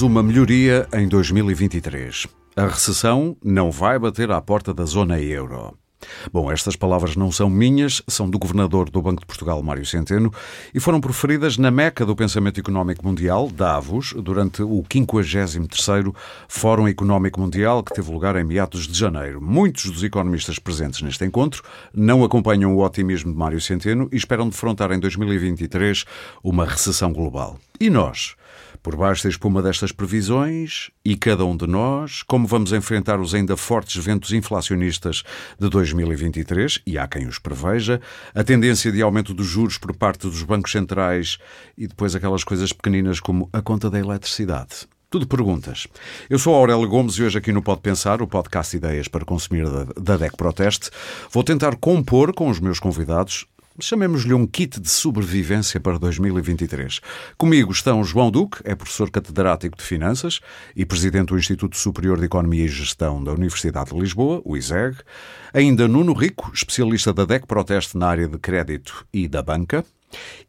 Uma melhoria em 2023. A recessão não vai bater à porta da zona euro. Bom, estas palavras não são minhas, são do governador do Banco de Portugal, Mário Centeno, e foram proferidas na meca do pensamento económico mundial, Davos, durante o 53º Fórum Económico Mundial, que teve lugar em meados de janeiro. Muitos dos economistas presentes neste encontro não acompanham o otimismo de Mário Centeno e esperam defrontar em 2023 uma recessão global. E nós? Por baixo da espuma destas previsões, e cada um de nós, como vamos enfrentar os ainda fortes ventos inflacionistas de 2023, e há quem os preveja, a tendência de aumento dos juros por parte dos bancos centrais e depois aquelas coisas pequeninas como a conta da eletricidade. Tudo perguntas. Eu sou Aurélio Gomes e hoje aqui no Pode Pensar, o podcast Ideias para Consumir da DEC Proteste, vou tentar compor com os meus convidados chamemos-lhe um kit de sobrevivência para 2023. Comigo estão João Duque, é professor catedrático de Finanças e presidente do Instituto Superior de Economia e Gestão da Universidade de Lisboa, o ISEG. Ainda Nuno Rico, especialista da DEC Proteste na área de crédito e da banca.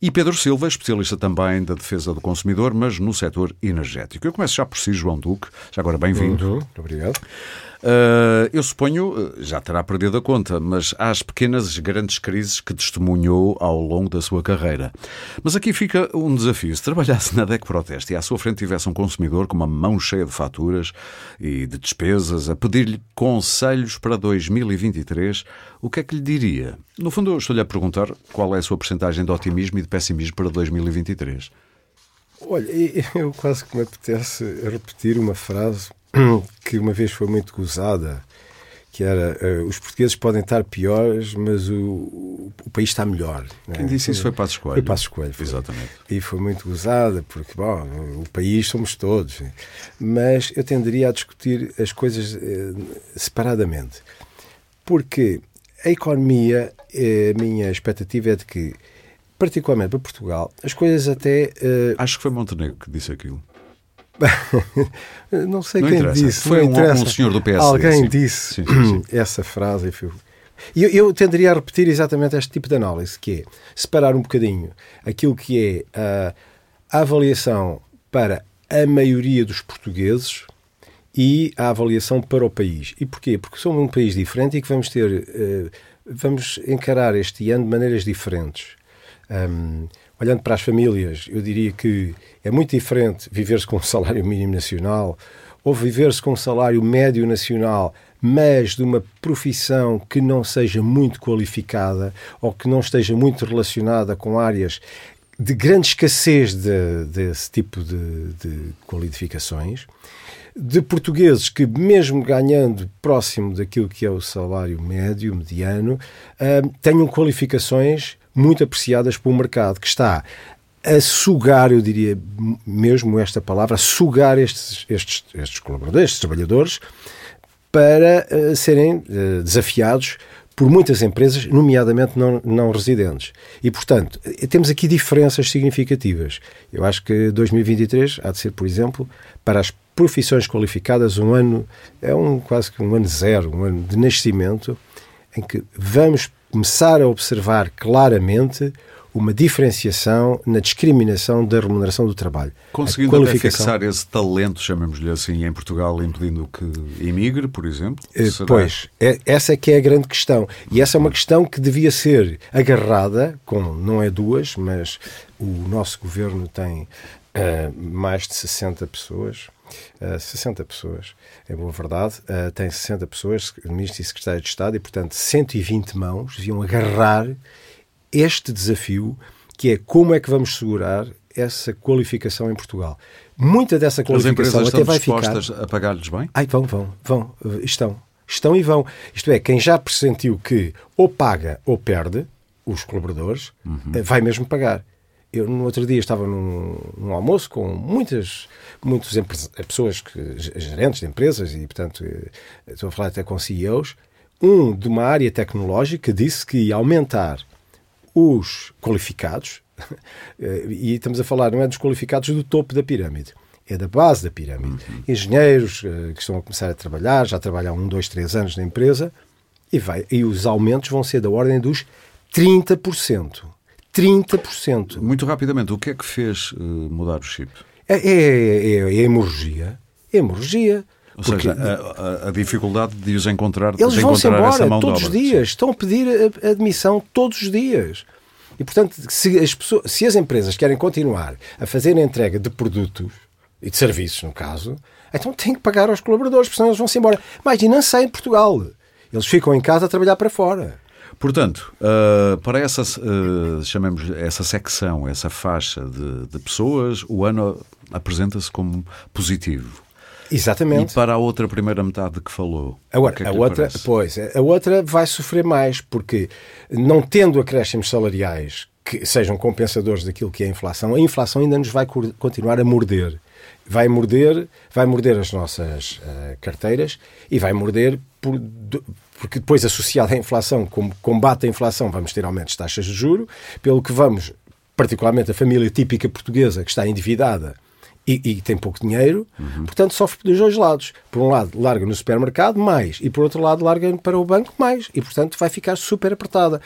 E Pedro Silva, especialista também da defesa do consumidor, mas no setor energético. Eu começo já por si, João Duque. Já agora, bem-vindo. Uhum, obrigado. Uh, eu suponho, já terá perdido a conta, mas há as pequenas e grandes crises que testemunhou ao longo da sua carreira. Mas aqui fica um desafio. Se trabalhasse na DEC Proteste e à sua frente tivesse um consumidor com uma mão cheia de faturas e de despesas a pedir-lhe conselhos para 2023, o que é que lhe diria? No fundo, eu estou-lhe a perguntar qual é a sua porcentagem de otimismo e de pessimismo para 2023. Olha, eu quase que me apetece repetir uma frase que uma vez foi muito gozada, que era uh, os portugueses podem estar piores, mas o, o país está melhor. Né? Quem disse isso foi Passos Coelho. Foi Passos Coelho. Foi. Exatamente. E foi muito gozada, porque, bom, o país somos todos. Mas eu tenderia a discutir as coisas uh, separadamente. Porque a economia, uh, a minha expectativa é de que, particularmente para Portugal, as coisas até... Acho que foi Montenegro que disse aquilo. não sei não quem interessa. disse. Foi um, um, senhor do PSD. Alguém sim. disse sim, sim, essa frase. E eu, eu tenderia a repetir exatamente este tipo de análise, que é separar um bocadinho aquilo que é a, avaliação para a maioria dos portugueses e a avaliação para o país. E porquê? Porque somos um país diferente e que vamos ter, uh, vamos encarar este ano de maneiras diferentes. Um, olhando para as famílias, eu diria que é muito diferente viver-se com um salário mínimo nacional ou viver-se com um salário médio nacional, mas de uma profissão que não seja muito qualificada ou que não esteja muito relacionada com áreas de grande escassez de, desse tipo de, de qualificações de portugueses que, mesmo ganhando próximo daquilo que é o salário médio, mediano, uh, tenham qualificações muito apreciadas pelo mercado, que está a sugar, eu diria mesmo esta palavra, a sugar estes, estes, estes colaboradores, estes trabalhadores, para uh, serem uh, desafiados por muitas empresas, nomeadamente não, não residentes. E, portanto, eh, temos aqui diferenças significativas. Eu acho que 2023 há de ser, por exemplo, para as profissões qualificadas, um ano, é um quase que um ano zero, um ano de nascimento, em que vamos começar a observar claramente uma diferenciação na discriminação da remuneração do trabalho. Conseguindo qualificação... fixar esse talento, chamemos-lhe assim, em Portugal, impedindo que emigre, por exemplo? Eh, Será? Pois, é, essa é que é a grande questão. E essa é uma questão que devia ser agarrada, com não é duas, mas o nosso governo tem uh, mais de 60 pessoas, uh, eh, 60 pessoas, é boa verdade, uh, tem 60 pessoas, ministro e secretário de Estado, e portanto 120 mãos deviam agarrar este desafio que é como é que vamos segurar essa qualificação em Portugal. Muita dessa qualificação até vai ficar... a pagar-lhes bem? Ai, vão, vão, vão, estão. Estão e vão. Isto é, quem já pressentiu que ou paga ou perde, os colaboradores, uhum. vai mesmo pagar. Eu, no outro dia, estava num, num almoço com muitas, muitas pessoas, que, gerentes de empresas, e, portanto, eh, estou a falar até com CEOs. Um de uma área tecnológica disse que ia aumentar os qualificados, eh, e estamos a falar, não é dos qualificados do topo da pirâmide, é da base da pirâmide. Uhum. Engenheiros eh, que estão a começar a trabalhar, já trabalham um, dois, três anos na empresa, e, vai, e os aumentos vão ser da ordem dos 30%. 30%. Muito rapidamente, o que é que fez uh, mudar o chip? É, é, é, é hemorragia. É hemorragia. Ou seja, a, a, dificuldade de os encontrar, eles de vão-se encontrar embora todos os dias. Estão a pedir admissão todos os dias. E, portanto, se as, pessoas, se as empresas querem continuar a fazer a entrega de produtos e de serviços, no caso, então têm que pagar aos colaboradores, porque senão eles vão-se embora. Mas e não saem de Portugal. Eles ficam em casa a trabalhar para fora. Portanto, uh, para essa, uh, chamemos essa secção, essa faixa de, de pessoas, o ano apresenta-se como positivo. Exatamente. E para a outra primeira metade que falou. Agora, que é que a outra, parece? pois, a outra vai sofrer mais, porque não tendo acréscimos salariais que sejam compensadores daquilo que é a inflação, a inflação ainda nos vai continuar a morder. Vai morder, vai morder as nossas uh, carteiras e vai morder por, porque depois associado à inflação, como combate à inflação, vamos ter aumentos de taxas de juro, pelo que vamos, particularmente a família típica portuguesa que está endividada e, e tem pouco dinheiro, uhum. portanto sofre dos dois lados. Por um lado, larga no supermercado mais, e por outro lado, larga para o banco mais, e portanto vai ficar super apertada.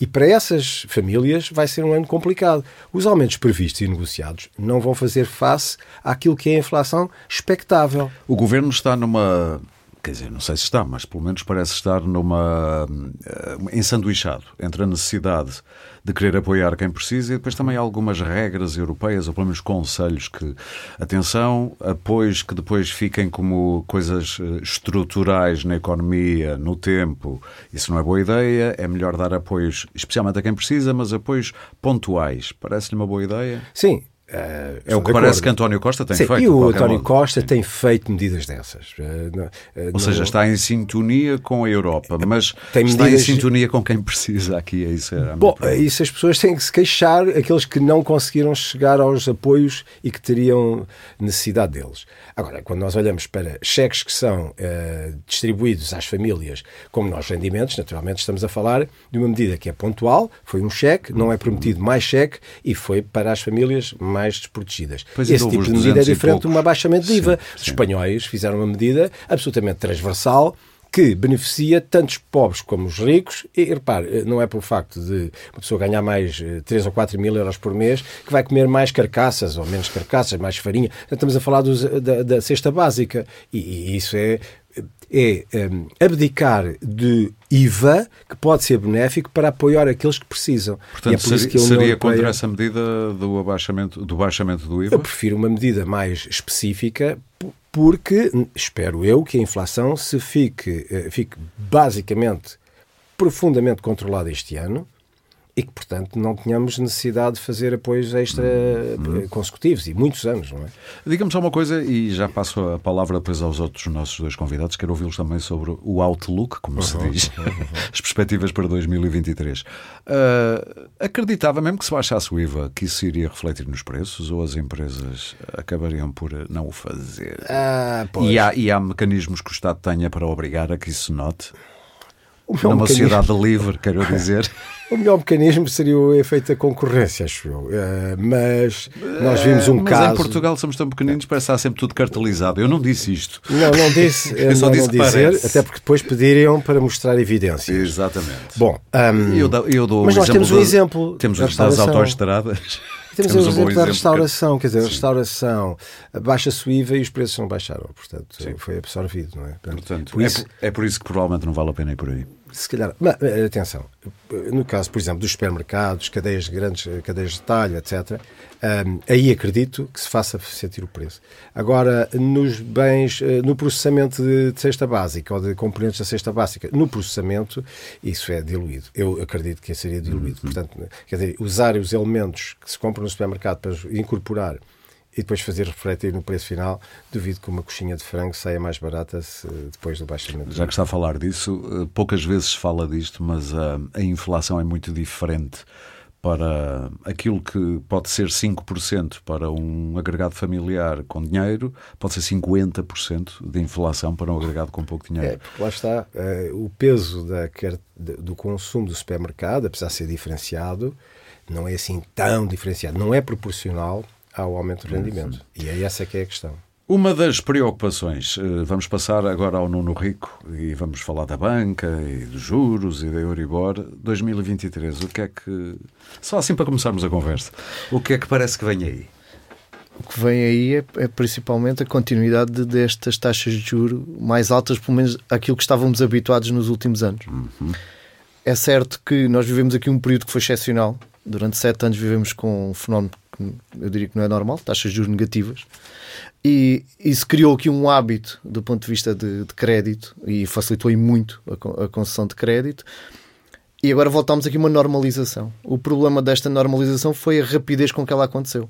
E para essas famílias vai ser um ano complicado. Os aumentos previstos e negociados não vão fazer face àquilo que é a inflação expectável. O governo está numa quer dizer, não sei se está, mas pelo menos parece estar numa uh, ensanduichado entre a necessidade de querer apoiar quem precisa e depois também algumas regras europeias, ou pelo menos conselhos que, atenção, apoios que depois fiquem como coisas eh, estruturais na economia, no tempo. Isso não é boa ideia, é melhor dar apoios, especialmente a quem precisa, mas apoios pontuais. Parece-lhe uma boa ideia? Sim, Uh, é o que parece que António Costa tem Sim, feito. E o António modo. Costa Sim. tem feito medidas dessas. Uh, uh, Ou seja, está em sintonia com a Europa, mas tem está medidas... em sintonia com quem precisa aqui. É isso é Bom, isso as pessoas têm que se queixar, aqueles que não conseguiram chegar aos apoios e que teriam necessidade deles. Agora, quando nós olhamos para cheques que são distribuídos às famílias como nós rendimentos, naturalmente estamos a falar de uma medida que é pontual, foi um cheque, não é prometido mais cheque e foi para as famílias mais mais desprotegidas. Pois Esse tipo de medida é diferente de um abaixamento de IVA. Sim, Os sim. espanhóis fizeram uma medida absolutamente transversal que beneficia tanto os pobres como os ricos. E repare, não é pelo facto de uma pessoa ganhar mais 3 eh, ou 4 mil euros por mês que vai comer mais carcaças ou menos carcaças, mais farinha. Estamos a falar dos, da, da, cesta básica. E, e isso é é um, abdicar de IVA, que pode ser benéfico, para apoiar aqueles que precisam. Portanto, é por seria, seria contra essa medida do abaixamento, do baixamento do IVA? Eu prefiro uma medida mais específica, porque espero eu que a inflação se fique, eh, fique basicamente profundamente controlada este ano e que, portanto, não tenhamos necessidade de fazer apoios extra uhum. consecutivos e muitos anos, não é? Diga-me só uma coisa e já passo a palavra depois aos outros nossos dois convidados. Quero ouvi-los também sobre o outlook, como uhum. se diz, uhum. as perspectivas para 2023. Uh, ah, acreditava mesmo que se baixasse o IVA que isso iria refletir nos preços ou as empresas acabariam por não o fazer? Ah, e, há, e há mecanismos que o Estado tenha para obrigar a que isso note? Numa mecanismo... sociedade livre, quero dizer. O melhor mecanismo seria o efeito da concorrência, acho eu. Uh, mas nós vimos um mas caso. Mas em Portugal somos tão pequeninos, parece estar sempre tudo cartelizado. Eu não disse isto. Não, não disse. eu só não, disse não dizer, parece. até porque depois pediriam para mostrar evidências. Exatamente. Bom, um, eu, dou, eu dou mas nós temos um exemplo. Temos as autoestradas. Temos, temos o exemplo um da restauração, de... quer dizer, a restauração baixa-se o IVA e os preços não baixaram, portanto, Sim. foi absorvido, não é? Portanto, por isso... é, é por isso que provavelmente não vale a pena ir por aí se calhar. Mas, eh, atenção, no caso, por exemplo, dos supermercados, cadeias grandes, eh, cadeias de talho, etc., um, aí acredito que se faça sentir o preço. Agora, nos bens, eh, no processamento de, de cesta básica ou de componentes da cesta básica, no processamento, isso é diluído. Eu acredito que seria diluído. Uhum. Portanto, quer dizer, usar os elementos que se compram no supermercado para incorporar e depois fazer refletir no preço final, duvido que uma coxinha de frango saia mais barata se, depois do baixamento. Já que está a falar disso, eh, poucas vezes se fala disto, mas a, eh, a inflação é muito diferente para aquilo que pode ser 5% para um agregado familiar com dinheiro, pode ser 50% de inflação para um agregado com pouco dinheiro. É, porque lá está, uh, o peso da, do consumo do supermercado, apesar de ser diferenciado, não é assim tão diferenciado, não é proporcional ao aumento do rendimento. E é essa que é a questão. Uma das preocupações, eh, vamos passar agora ao Nuno Rico e vamos falar da banca e dos juros e da Euribor 2023. O que é que. Só assim para começarmos a conversa. O que é que parece que vem aí? O que vem aí é, é principalmente a continuidade de, destas taxas de juro mais altas, pelo menos aquilo que estávamos habituados nos últimos anos. Uhum. É certo que nós vivemos aqui um período que foi excepcional. Durante sete anos vivemos com um fenómeno eu diria que não é normal, taxas de juros negativas. E isso criou aqui um hábito do ponto de vista de, de crédito e facilitou muito a, a concessão de crédito. E agora voltamos aqui a uma normalização. O problema desta normalização foi a rapidez com que ela aconteceu.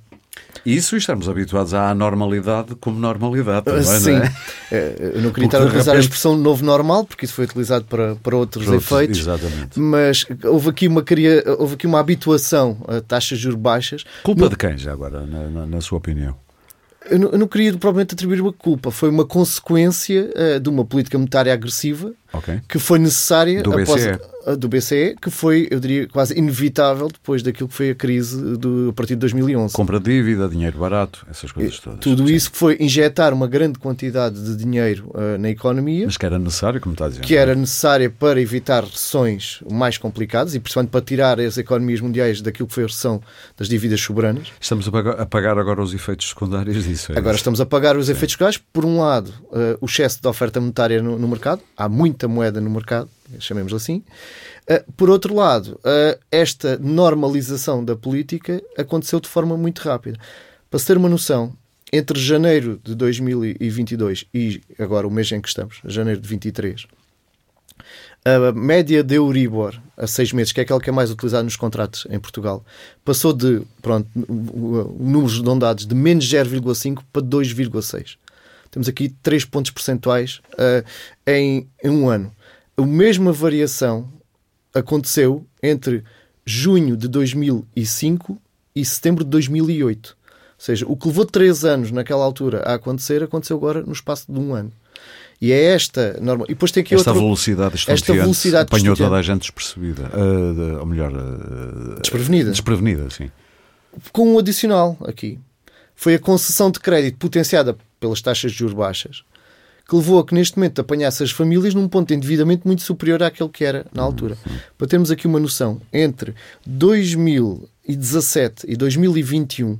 Isso estamos habituados à normalidade como normalidade também, Sim. não é? É, Eu não queria estar a utilizar a expressão novo normal, porque isso foi utilizado para, para outros efeitos. Exatamente. Mas houve aqui uma, queria, houve aqui uma habituação a taxas de juros baixas. Culpa No- de quem, já agora, na, na- na sua opinião? Eu não, eu não queria propriamente atribuir uma culpa. Foi uma consequência eh, de uma política monetária agressiva Ok. que foi necessária Do após BCE. do BCE, que foi, eu diria, quase inevitável depois daquilo que foi a crise do, a partir de 2011. Compra de dívida, dinheiro barato, essas coisas todas. Tudo Sim. isso que foi injetar uma grande quantidade de dinheiro eh, na economia, Mas que era necessário, como está a dizer. que era necessária para evitar recessões mais complicadas e, principalmente, para tirar as economias mundiais daquilo que foi a recessão das dívidas soberanas. Estamos a pagar, agora os efeitos secundários disso. é Agora isso? estamos a pagar os efeitos fiscais. Por um lado, eh, o excesso de oferta monetária no, no mercado. Há muita moeda no mercado, chamemos assim. Eh, por outro lado, eh, esta normalização da política aconteceu de forma muito rápida. Para se ter uma noção, entre janeiro de 2022 e agora o mês em que estamos, janeiro de 23, a média de Euribor a seis meses, que é aquela que é mais utilizada nos contratos em Portugal, passou de, pronto, números redondados de menos 0,5 para 2,6. Temos aqui 3 pontos percentuais uh, em, em um ano. A mesma variação aconteceu entre junho de 2005 e setembro de 2008. Ou seja, o que levou 3 anos naquela altura a acontecer, aconteceu agora no espaço de um ano. E é esta norma. E depois tem aqui Esta velocidade esta velocidade apanhou toda a gente despercebida. De- ou melhor, ah, Desprevenida. desprevenida, sim. com um adicional aqui. Foi a concessão de crédito potenciada pelas taxas de juros baixas que levou a que neste momento apanhasse as famílias num ponto de endividamento muito superior àquele que era na altura. Para termos aqui uma noção, entre 2017 e 2021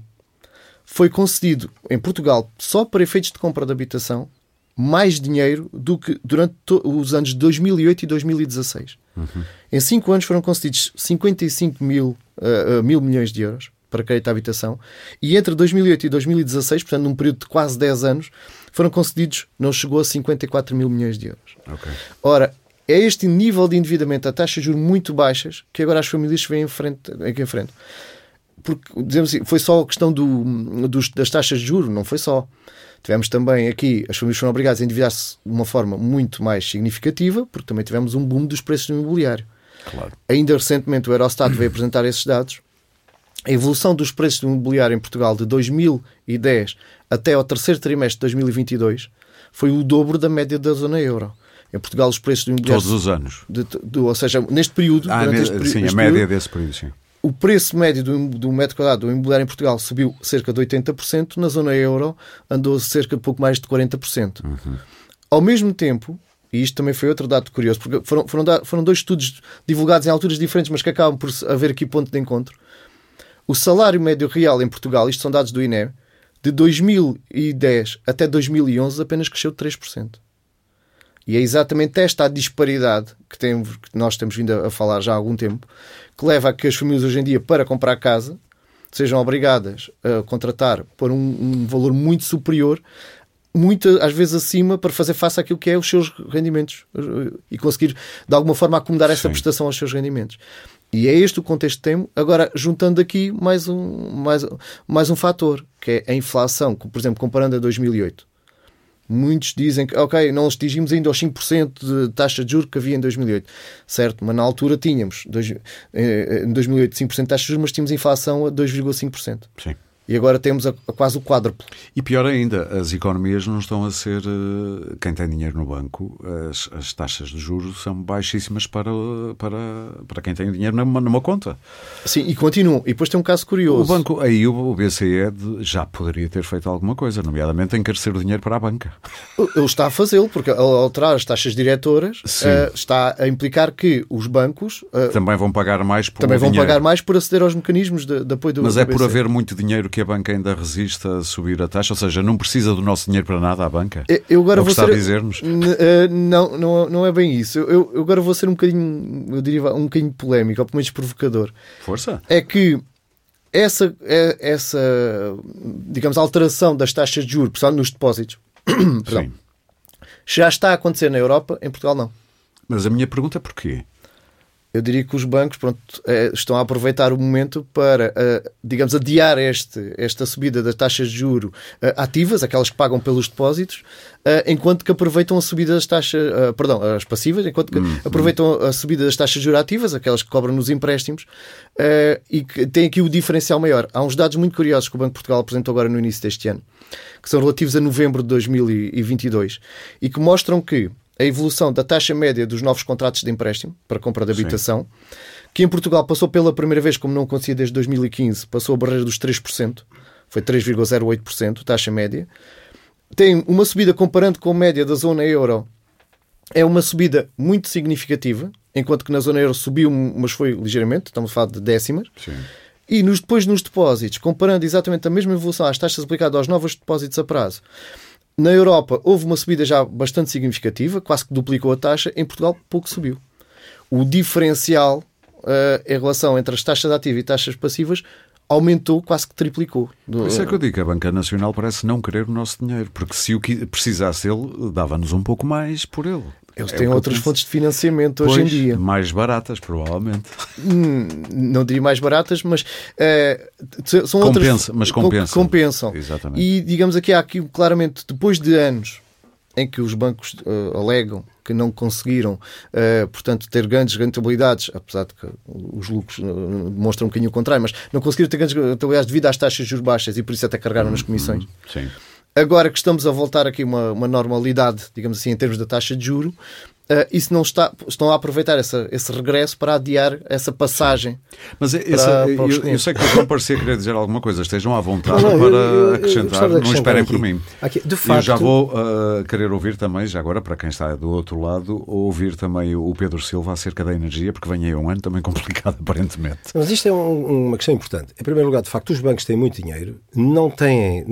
foi concedido em Portugal, só para efeitos de compra de habitação, mais dinheiro do que durante os anos de 2008 e 2016. Em 5 anos foram concedidos 55 mil, ah, mil milhões de euros para crédito à habitação e entre 2008 e 2016, portanto num período de quase 10 anos, foram concedidos, não chegou a 54 mil milhões de euros. Ok. Ora, é este nível de endividamento a taxas de juros muito baixas que agora as famílias se veem em frente, aqui em frente. Porque, dizemos assim, foi só a questão do, dos- das taxas de juros, não foi só. Tivemos também aqui, as famílias foram obrigadas a endividar-se de uma forma muito mais significativa, porque também tivemos um boom dos preços do imobiliário. Claro. Ainda recentemente o Eurostat veio apresentar esses dados. A evolução dos preços do imobiliário em Portugal de 2010 até ao terceiro trimestre de 2022 foi o dobro da média da zona euro. Em Portugal, os preços do imobiliário. Todos os anos. de- de- ou seja, neste período. Ah, ne- este sim, a este média período, desse período, sim. o preço médio do, do metro quadrado do imobiliário em Portugal subiu cerca de 80%, na zona euro andou cerca de pouco mais de 40%. Ao mesmo tempo, e isto também foi outro dado curioso, porque foram, foram, foram dois estudos divulgados em alturas diferentes, mas que acabam por haver aqui ponto de encontro. O salário médio real em Portugal, isto são dados do INE, de 2010 até 2011 apenas cresceu 3%. E é exatamente esta a disparidade que, temos, que nós temos vindo a, falar já há algum tempo, que leva a que as famílias hoje em dia, para comprar casa, sejam obrigadas a contratar por um, um valor muito superior, muito, às vezes acima, para fazer face àquilo que é os seus rendimentos eh, e conseguir, de alguma forma, acomodar essa prestação aos seus rendimentos. E é este o contexto que temos. Agora, juntando aqui mais um, mais, mais um fator, que é a inflação, por exemplo, comparando a 2008. Muitos dizem que, ok, não atingimos ainda aos 5% de taxa de juros que havia em 2008. Certo, mas na altura tínhamos, dois- eh, em 2008, 5% de taxa de juros, mas tínhamos inflação a 2,5%. Sim. E agora temos a, a quase o quádruplo. E pior ainda, as economias não estão a ser. eh, Quem tem dinheiro no banco, as, as taxas de juros são baixíssimas para, para, para quem tem dinheiro numa, numa conta. Sim, e continuam. E depois tem um caso curioso. O banco, aí o BCE já poderia ter feito alguma coisa, nomeadamente encarecer o dinheiro para a banca. Ele está a fazê-lo, porque ao alterar as taxas diretoras eh, está a implicar que os bancos eh, Também vão pagar mais por também vão dinheiro. pagar mais por aceder aos mecanismos de, de apoio do Mas do é por BCE. haver muito dinheiro que que a banca ainda resiste a subir a taxa? Ou seja, não precisa do nosso dinheiro para nada a banca? Eu agora é vou ser... a dizer-nos? Uh, não, não, não é bem isso. Eu, eu, agora vou ser um bocadinho, eu diria, um bocadinho polémico, ou pelo menos provocador. Força. É que essa, é, essa digamos, alteração das taxas de juros, pessoal, nos depósitos, já está a acontecer na Europa, em Portugal não. Mas a minha pergunta é porquê? Eu diria que os bancos pronto, eh, estão a aproveitar o momento para, eh, digamos, adiar este, esta subida das taxas de juro eh, ativas, aquelas que pagam pelos depósitos, enquanto que aproveitam a subida das taxas, perdão, as passivas, enquanto que hum, aproveitam a subida das taxas de juros ativas, aquelas que cobram nos empréstimos, e que tem aqui o diferencial maior. Há uns dados muito curiosos que o Banco de Portugal apresentou agora no início deste ano, que são relativos a novembro de 2022, e que mostram que a evolução da taxa média dos novos contratos de empréstimo para compra de habitação, Sim. que em Portugal passou pela primeira vez, como não acontecia desde 2015, passou a barreira dos 3%, foi 3,08%, taxa média. Tem uma subida comparando com a média da zona euro, é uma subida muito significativa, enquanto que na zona euro subiu, mas foi ligeiramente, estamos a falar de décimas. Sim. E nos, depois nos depósitos, comparando exatamente a mesma evolução às taxas aplicadas aos novos depósitos a prazo, na Europa houve uma subida já bastante significativa, quase que duplicou a taxa. Em Portugal, pouco subiu. O diferencial uh, em relação entre as taxas ativas e taxas passivas aumentou, quase que triplicou. Por isso é que eu digo que a Banca Nacional parece não querer o nosso dinheiro, porque se o que precisasse ele, dava-nos um pouco mais por ele. Eles é têm outras fontes de financiamento pois, hoje em dia. Mais baratas, provavelmente. Hum, não diria mais baratas, mas uh, são Compensa, outras. Mas compensam. compensam. Exatamente. E digamos aqui, há aqui claramente, depois de anos em que os bancos uh, alegam que não conseguiram, uh, portanto, ter grandes rentabilidades, apesar de que os lucros uh, demonstram um bocadinho o contrário, mas não conseguiram ter grandes rentabilidades devido às taxas de juros baixas e por isso até carregaram nas comissões. Sim. Agora que estamos a voltar aqui uma, uma normalidade, digamos assim, em termos da taxa de juro, Uh, isso não está, estão a aproveitar essa, esse regresso para adiar essa passagem. Mas essa, para, para eu, eu, sei que vão parecer querer dizer alguma coisa, estejam à vontade não, não, para eu, acrescentar, não esperem aqui. por mim. Aqui, de facto, eu já vou uh, querer ouvir também, já agora, para quem está do outro lado, ouvir também o Pedro Silva acerca da energia, porque vem aí um ano também complicado, aparentemente. Mas isto é um, uma questão importante. Em primeiro lugar, de facto, os bancos têm muito dinheiro, não têm,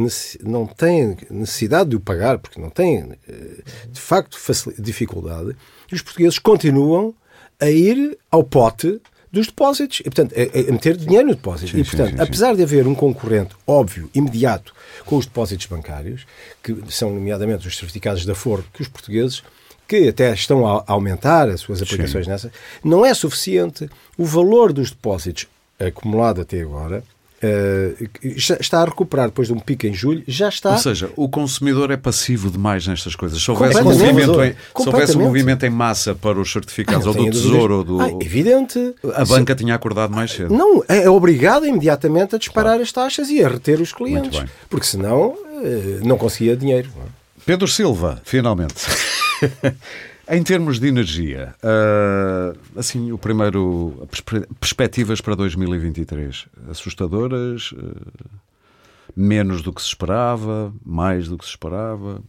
não têm necessidade de o pagar, porque não têm, eh, de facto, dificuldade e os portugueses continuam a ir ao pote dos depósitos. E, portanto, a, a meter dinheiro no depósito. Sim, e, portanto, sim, sim, apesar de haver um concorrente óbvio, imediato, com os depósitos bancários, que são nomeadamente os certificados da Foro, que os portugueses que até estão a aumentar as suas aplicações nessa, não é suficiente. O valor dos depósitos acumulado até agora Uh, está a recuperar depois de um pico em julho, já está. Ou seja, o consumidor é passivo demais nestas coisas. Se houvesse, um movimento, em, se houvesse um movimento em massa para os certificados, ah, ou do Tesouro, ou do. Ah, evidente. A banca tinha acordado mais cedo. Não, é, obrigada imediatamente a disparar claro. as taxas e a reter os clientes. Porque senão uh, não conseguia dinheiro. Pedro Silva, finalmente. Em termos de energia, uh, assim, o primeiro, perspectivas para 2023, assustadoras, uh, menos do que se esperava, mais do que se esperava?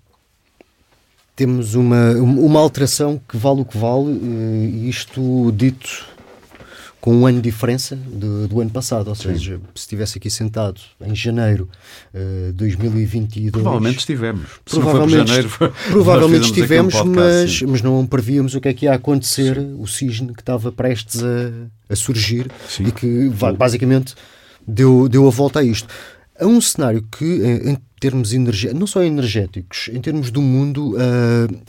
Temos uma, uma alteração que vale o que vale, e isto dito com um ano de diferença do, do ano passado. Ou seja, Sim. se estivesse aqui sentado em janeiro de uh, 2022. Provavelmente estivemos. Provavelmente, janeiro, provavelmente estivemos, mas, mas não prevíamos o que é que ia acontecer, Sim. o cisne que estava prestes a, a surgir Sim. e que basicamente deu, deu a volta a isto. Há um cenário que, em termos energéticos, não só energéticos, em termos do mundo. Uh,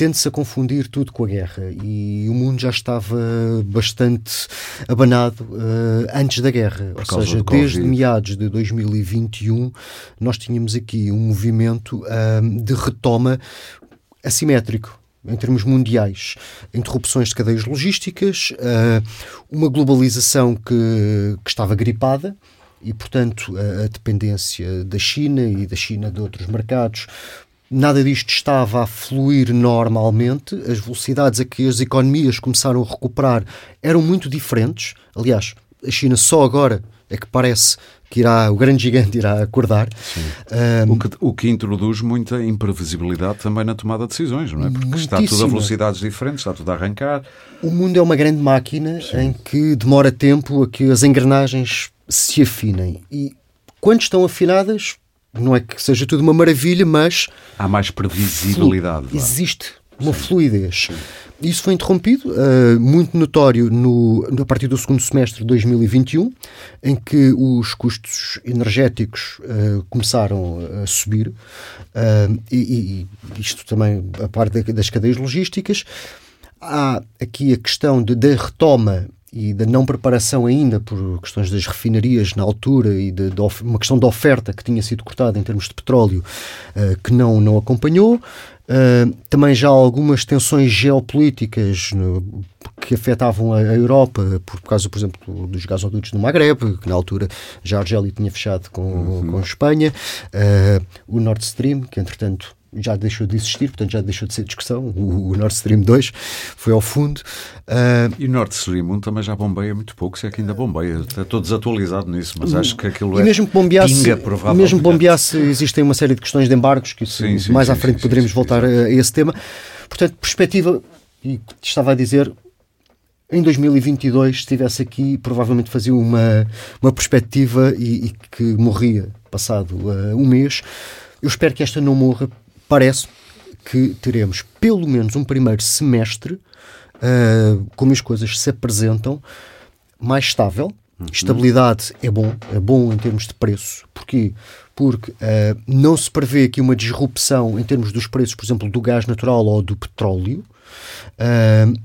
tende-se a confundir tudo com a guerra e o mundo já estava bastante abanado uh, antes da guerra, ou seja, desde meados de 2021 nós tínhamos aqui um movimento uh, de retoma assimétrico em termos mundiais, interrupções de cadeias logísticas, uh, uma globalização que, que estava gripada, e, portanto, a, dependência da China e da China de outros mercados Nada disto estava a fluir normalmente, as velocidades a que as economias começaram a recuperar eram muito diferentes. Aliás, a China só agora é que parece que irá, o grande gigante irá acordar. Um, o, que, o que introduz muita imprevisibilidade também na tomada de decisões, não é? Porque está tudo a velocidades diferentes, está tudo a arrancar. O mundo é uma grande máquina Sim. em que demora tempo a que as engrenagens se afinem. E quando estão afinadas, não é que seja tudo uma maravilha, mas. Há mais previsibilidade. Flu existe uma fluidez. Isso foi interrompido, uh, muito notório no, a partir do segundo semestre de 2021, em que os custos energéticos uh, começaram a subir, uh, e, e, isto também a parte das cadeias logísticas. Há aqui a questão de, da retoma e da não preparação ainda por questões das refinarias na altura e de, de uma questão de oferta que tinha sido cortada em termos de petróleo que não, não acompanhou. Uh, também já algumas tensões geopolíticas no, que afetavam a, a Europa, por, por, causa, por exemplo, dos gasodutos no Maghreb, que na altura já a Argélia tinha fechado com, uhum. com a Espanha, uh, o Nord Stream, que entretanto já deixou de existir, portanto já deixou de ser discussão. O, o Nord Stream 2 foi ao fundo. Uh... E o Nord Stream 1 também já bombeia muito pouco, se é que ainda bombeia. Estou desatualizado nisso, mas acho que aquilo e é mesmo que bombeasse, pinga, provavelmente. Mesmo bombeasse, existem uma série de questões de embargos, que isso, sim, sim, mais sim, à frente poderemos voltar a, esse tema. Portanto, perspectiva, e estava a dizer, em 2022 se estivesse aqui, provavelmente fazia uma, uma perspectiva e, e que morria passado uh, um mês. Eu espero que esta não morra parece que teremos pelo menos um primeiro semestre, uh, como as coisas se apresentam, mais estável. Uhum. Estabilidade é bom, é bom em termos de preço. Porquê? Porque uh, não se prevê aqui uma disrupção em termos dos preços, por exemplo, do gás natural ou do petróleo. Uh,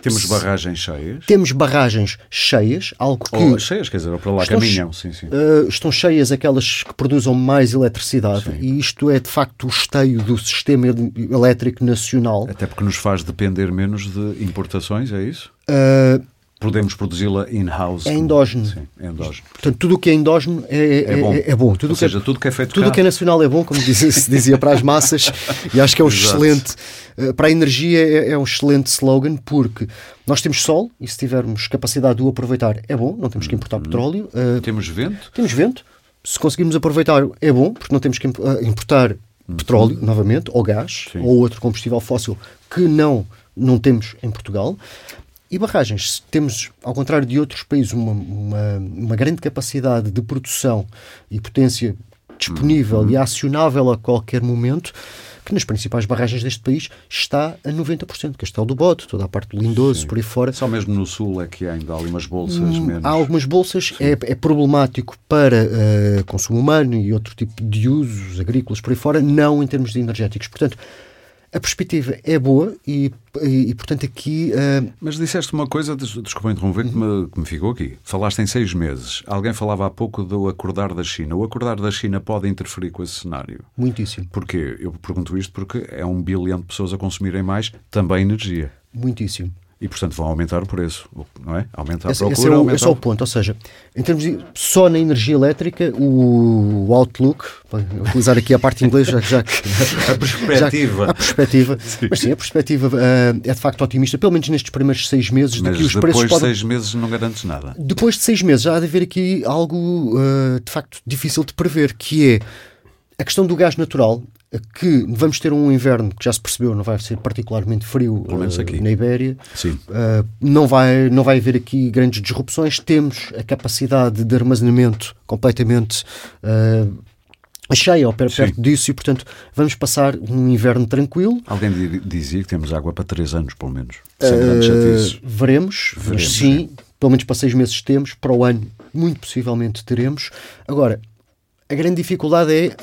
temos barragens cheias? Temos barragens cheias, algo que. Ou cheias, quer dizer, ou para lá estão, caminham, sim, sim. Uh, estão cheias aquelas que produzem mais eletricidade sim. e isto é de facto o esteio do sistema elétrico nacional. Até porque nos faz depender menos de importações, é isso? Uh, podemos produzi-la in-house. É endógeno. Sim, é endógeno. Portanto, tudo o que é endógeno é, é, bom. É, é, bom. Tudo Ou seja, é, tudo que é feito Tudo o que é nacional é bom, como dizia, se dizia para as massas, e acho que é um excelente. Eh, para a energia é, é, um excelente slogan, porque nós temos sol, e se tivermos capacidade de o aproveitar, é bom, não temos que importar uhum. petróleo. Uh, temos vento? Temos vento. Se conseguirmos aproveitar, é bom, porque não temos que eh, importar uhum. petróleo, novamente, ou gás, Sim. ou outro combustível fóssil que não não temos em Portugal. E barragens, temos, ao contrário de outros países, uma, uma, uma grande capacidade de produção e potência disponível uhum. e acionável a qualquer momento, que nas principais barragens deste país está a 90%. Castelo do Bote, toda a parte do Lindoso, Sim. por aí fora. Só mesmo no Sul é que há ainda algumas bolsas hum, menos. Há algumas bolsas, é, é, problemático para uh, consumo humano e outro tipo de usos agrícolas por aí fora, não em termos de energéticos. Portanto, a perspectiva é boa e, e, e portanto, aqui. Uh... Mas disseste uma coisa, desculpa interromper, que me, que me ficou aqui. Falaste em seis meses. Alguém falava há pouco do acordar da China. O acordar da China pode interferir com esse cenário? Muitíssimo. Porquê? Eu pergunto isto porque é um bilhão de pessoas a consumirem mais também energia. Muitíssimo e, portanto, vão aumentar o preço, não é? Aumentar a esse, procura, esse é, o, esse é o ponto. Ou seja, em termos de, só na energia elétrica, o, o Outlook, vou utilizar aqui a parte inglesa, já, já a perspectiva. Já, a perspectiva. Sim. Mas sim, a perspectiva uh, é de facto otimista, pelo menos nestes primeiros seis meses. Mas de que os depois de seis meses não garantes nada. Depois de seis meses já há de haver aqui algo uh, de facto difícil de prever, que é a questão do gás natural que vamos ter um inverno que já se percebeu não vai ser particularmente frio uh, na Ibéria. Uh, não vai não vai haver aqui grandes disrupções. Temos a capacidade de armazenamento completamente uh, cheia ou perto, perto disso e portanto vamos passar um inverno tranquilo. Alguém dizia que temos água para três anos pelo menos. Uh, veremos, veremos. Mas sim pelo menos para seis meses temos para o ano muito possivelmente teremos. Agora a grande dificuldade é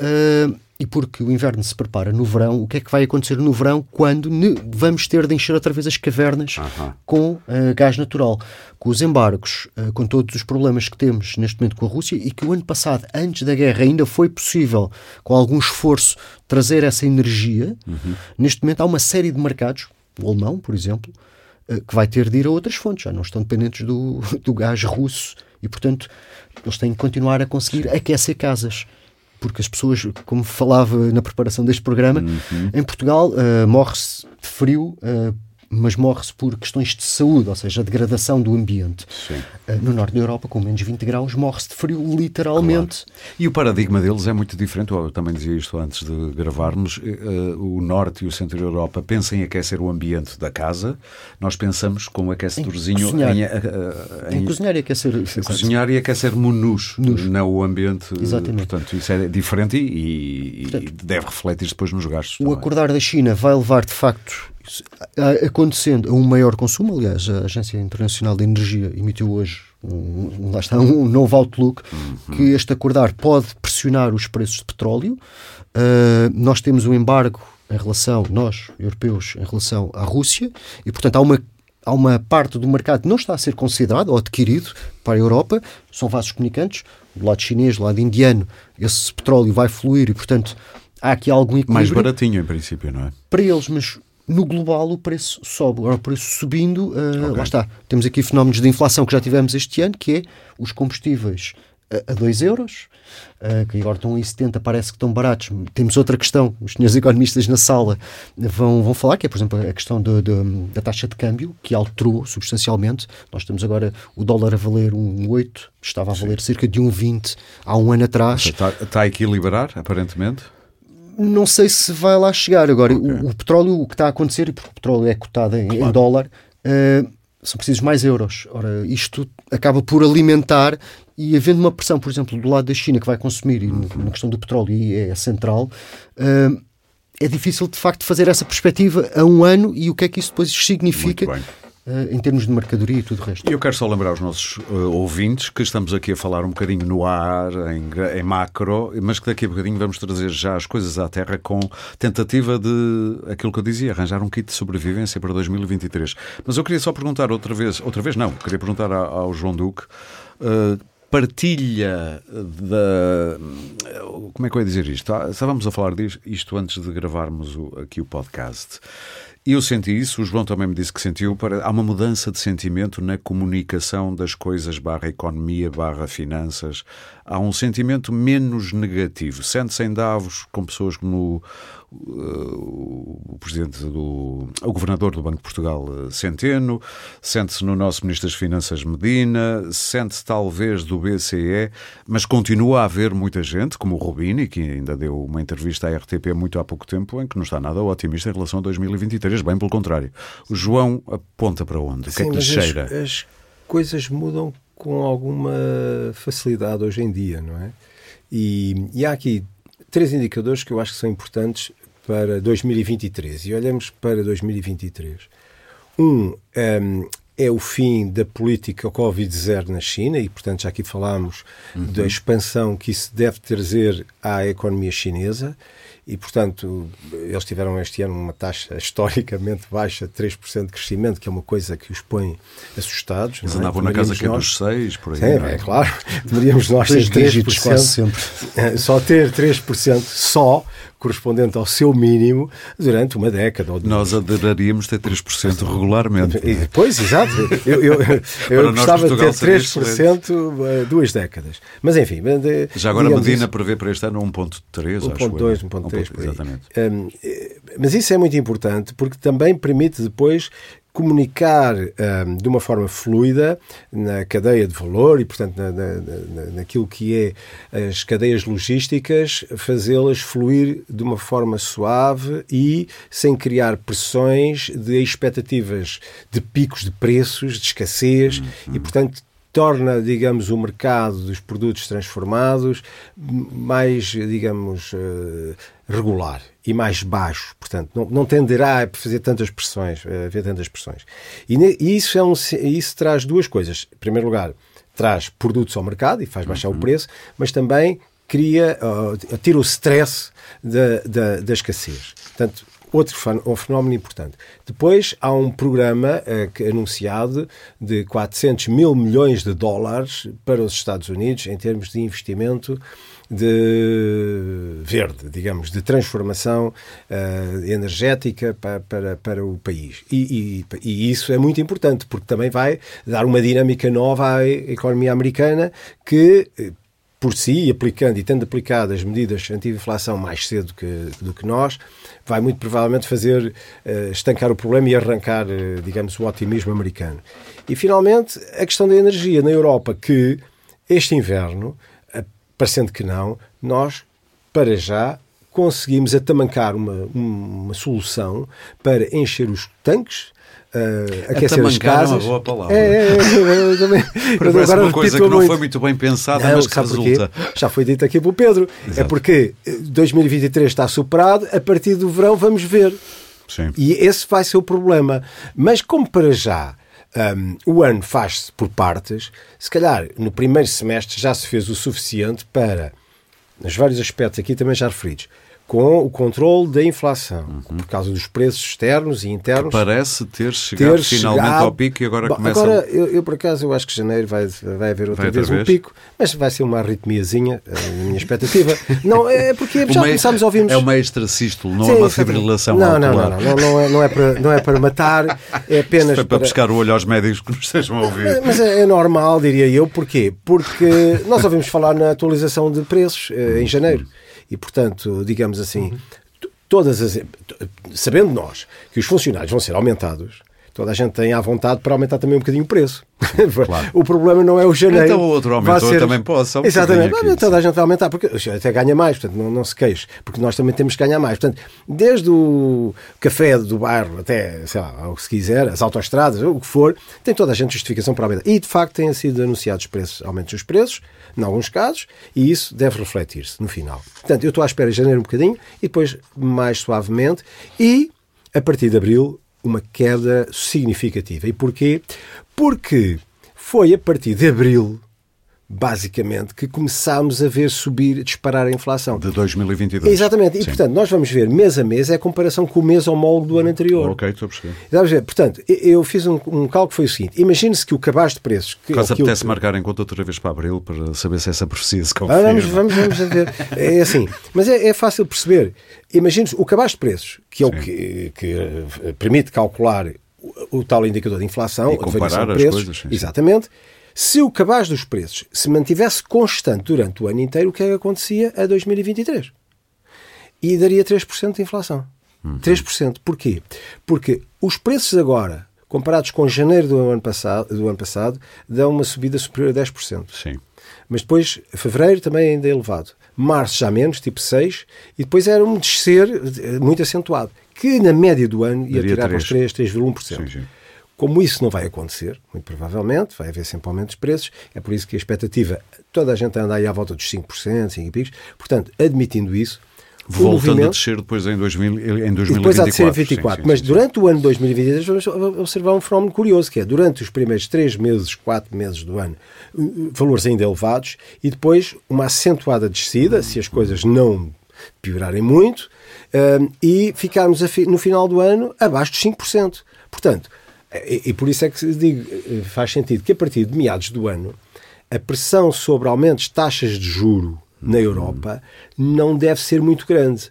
e porque o inverno se prepara no verão, o que é que vai acontecer no verão quando vamos ter de encher outra vez as cavernas com uh, gás natural? Com os embargos, uh, com todos os problemas que temos neste momento com a Rússia e que o ano passado, antes da guerra, ainda foi possível, com algum esforço, trazer essa energia. Uhum. Neste momento há uma série de mercados, o alemão, por exemplo, uh, que vai ter de ir a outras fontes, já não estão dependentes do, do gás russo e, portanto, eles têm que continuar a conseguir aquecer casas porque as pessoas, como falava na preparação deste programa, uhum. em Portugal uh, morre-se de frio uh, mas morre-se por questões de saúde, ou seja, a degradação do ambiente. Sim. Uh, no norte da Europa, com menos 20 graus, morre-se de frio, literalmente. Claro. E o paradigma deles é muito diferente. Eu também dizia isto antes de gravarmos. Uh, o norte e o centro da Europa pensam em aquecer o ambiente da casa. Nós pensamos com um aquecedorzinho em, em, em, em, cozinhar e aquecer. Em cozinhar e aquecer menus, não o ambiente. Exatamente. Portanto, isso é diferente e, e, Portanto, e deve refletir depois nos gastos. O também. acordar da China vai levar, de facto, acontecendo a um maior consumo. Aliás, a Agência Internacional de Energia emitiu hoje um, lá está, um novo outlook uhum. que este acordar pode pressionar os preços de petróleo. Uh, nós temos um embargo em relação, nós, europeus, em relação à Rússia, e portanto há uma, há uma parte do mercado que não está a ser considerado ou adquirido para a Europa, são vasos comunicantes, do lado chinês, do lado indiano, esse petróleo vai fluir e portanto há aqui algum equilíbrio. Mais baratinho em princípio, não é? Para eles, mas no global o preço sobe. Agora, o preço subindo, uh, okay. lá está. Temos aqui fenómenos de inflação que já tivemos este ano, que é os combustíveis a 2 euros, uh, que agora estão em 70, parece que estão baratos. Temos outra questão, os senhores economistas na sala vão, vão falar, que é, por exemplo, a questão de, de, da taxa de câmbio, que alterou substancialmente. Nós temos agora o dólar a valer 1,8, estava a valer Sim. cerca de 1,20 há um ano atrás. Está, está a equilibrar, aparentemente? Não sei se vai lá chegar. Agora, okay. o, o, petróleo, o que está a acontecer, porque o petróleo é cotado em, claro. em dólar, uh, são precisos mais euros. Ora, isto acaba por alimentar e havendo uma pressão, por exemplo, do lado da China que vai consumir, e uhum. na questão do petróleo e é central, uh, é difícil de facto fazer essa perspectiva a um ano e o que é que isso depois significa em termos de mercadoria e tudo o resto. Eu quero só lembrar aos nossos uh, ouvintes que estamos aqui a falar um bocadinho no ar, em, em, macro, mas que daqui a bocadinho vamos trazer já as coisas à terra com tentativa de, aquilo que eu dizia, arranjar um kit de sobrevivência para 2023. Mas eu queria só perguntar outra vez, outra vez não, queria perguntar ao, ao João Duque, uh, partilha da. Como é que eu ia dizer isto? Ah, estávamos a falar disto antes de gravarmos aqui o podcast. E eu senti isso, o João também me disse que sentiu. Para, há uma mudança de sentimento na comunicação das coisas barra economia, barra finanças. Há um sentimento menos negativo. Sente-se em Davos com pessoas como o presidente do o governador do Banco de Portugal eh, Centeno, sente-se no nosso ministro das Finanças Medina, sente-se talvez do BCE, mas continua a haver muita gente, como o Rubini, que ainda deu uma entrevista à RTP muito há pouco tempo, em que não está nada otimista em relação a 2023, bem pelo contrário. O João aponta para onde? O que é que lhe cheira? As, as coisas mudam com alguma facilidade hoje em dia, não é? E, e há aqui três indicadores que eu acho que são importantes para 2023 e olhamos para 2023. Um, um é o fim da política Covid-0 na China e, portanto, já aqui falámos uhum. da expansão que isso deve trazer à economia chinesa e, portanto, eles tiveram este ano uma taxa historicamente baixa de 3% de crescimento, que é uma coisa que os põe assustados. Eles é? andavam na casa aqui dos 6, por aí. Sim, é? é claro. Deveríamos nós ter 3%, quase sempre. só ter 3% só correspondente ao seu mínimo durante uma década. Ou Nós adoraríamos ter 3% regularmente. Pois, exato. Eu, eu, eu gostava de ter 3% eh, duas décadas. Mas enfim. Já agora a Medina isso, prevê para este ano 1,3, 1,2, 1,3. Exatamente. Um, eh, mas isso é muito importante porque também permite depois comunicar um, de uma forma fluida na cadeia de valor e, portanto, na, na, naquilo que é as cadeias logísticas, fazê-las fluir de uma forma suave e sem criar pressões de expectativas de picos de preços, de escassez uhum. e, portanto, torna, digamos, o mercado dos produtos transformados mais, digamos, eh, regular e mais baixo. Portanto, não, não tenderá a fazer tantas pressões, a haver tantas pressões. E, e isso, é um, isso traz duas coisas. Em primeiro lugar, traz produtos ao mercado e faz baixar uhum. o preço, mas também cria, uh, tira o stress da, da, da escassez. Portanto, outro um fenómeno importante. Depois há um programa uh, anunciado de 400 mil milhões de dólares para os Estados Unidos em termos de investimento de verde, digamos, de transformação uh, energética para, para, para o país. E, e, e, isso é muito importante, porque também vai dar uma dinâmica nova à economia americana que por si, aplicando e tendo aplicado as medidas anti-inflação mais cedo que, do que nós, vai muito provavelmente fazer uh, estancar o problema e arrancar, uh, digamos, o otimismo americano. E, finalmente, a questão da energia na Europa, que este inverno, parecendo que não, nós, para já, conseguimos atamancar uma, uma solução para encher os tanques uh, aquecer as casas. É uma boa palavra. É, é, é eu também. uma coisa que não muito. foi muito bem pensada, não, mas que resulta. Porquê? Já foi dito aqui pelo Pedro. É Exato. É porque 2023 está superado, a partir do verão vamos ver. Sim. E esse vai ser o problema. Mas como para já um, o ano faz-se por partes, se calhar no primeiro semestre já se fez o suficiente para, nos vários aspectos aqui também já referidos, com o controle da inflação, uhum. por causa dos preços externos e internos. Que parece ter chegado ter finalmente chegado... ao pico e agora Bom, começa... Agora, eu, eu, por acaso, eu acho que janeiro vai, vai haver outra vai vez um pico, mas vai ser uma arritmiazinha, a minha expectativa. não, é porque já uma, começámos a ouvirmos... É uma extracístole, não Sim, é uma fibrilação não, não, não, não, não, é, não, é para, não é para matar, é apenas Foi para, para pescar o olho aos médicos que nos estejam a ouvir. Mas é, é normal, diria eu, porquê? Porque nós ouvimos falar na atualização de preços eh, em janeiro. E, portanto, digamos assim, todas as. Sabendo nós que os funcionários vão ser aumentados, toda a gente tem à vontade para aumentar também um bocadinho o preço. Claro. o problema não é o janeiro. Então o outro aumentou ser... também posso. Um Exatamente. Aqui, toda a gente vai aumentar, porque até ganha mais, portanto não, não se queixe, porque nós também temos que ganhar mais. Portanto, desde o café do bairro até, sei lá, o que se quiser, as autoestradas, o que for, tem toda a gente justificação para aumentar. E de facto têm sido anunciados preços, aumentos dos preços, em alguns casos, e isso deve refletir-se no final. Portanto, eu estou à espera de janeiro um bocadinho e depois mais suavemente e a partir de abril uma queda significativa. E porquê? Porque foi a partir de abril basicamente, que começámos a ver subir, disparar a inflação. De 2022. Exatamente. E, Sim. portanto, nós vamos ver mês a mês é a comparação com o mês homólogo do ano anterior. Ok, estou a perceber. Vamos ver. Portanto, eu fiz um, um cálculo que foi o seguinte. Imagine-se que o cabaz de preços... Que, Caso apetece que... marcar em conta outra vez para abril para saber se essa profecia se confirma. Ah, vamos, vamos, vamos ver. É assim. Mas é, é fácil perceber. Imagine-se o cabaz de preços, que é Sim. o que, que eh, permite calcular o, tal indicador de inflação, e comparar de preços, coisas, sim, exatamente. Se o cabaz dos preços se mantivesse constante durante o ano inteiro, o que é que acontecia a 2023? E daria 3% de inflação. Uhum. 3%. Porquê? Porque os preços agora, comparados com janeiro do ano passado, do ano passado dão uma subida superior a 10%. Sim. Mas depois, fevereiro também ainda é elevado. Março já menos, tipo 6, e depois era um descer muito acentuado, que na média do ano ia Daria tirar 3. para os 3, 3,1%. Sim, sim. Como isso não vai acontecer, muito provavelmente, vai haver sempre aumento de preços, é por isso que a expectativa, toda a gente anda aí à volta dos 5%, 5 e picos, portanto, admitindo isso, Voltando a descer depois em, 2000, em 2024. depois há de ser em 24. Sim, sim, mas sim, durante o ano 2023 vamos observar um fenómeno curioso, que é durante os primeiros 3 meses, 4 meses do ano, valores ainda elevados, e depois uma acentuada descida, se as coisas não piorarem muito, hum, e ficarmos no final do ano abaixo dos 5%. Portanto, e, e por isso é que digo, faz sentido que a partir de meados do ano a pressão sobre aumentos de taxas de juro na Europa não deve ser muito grande.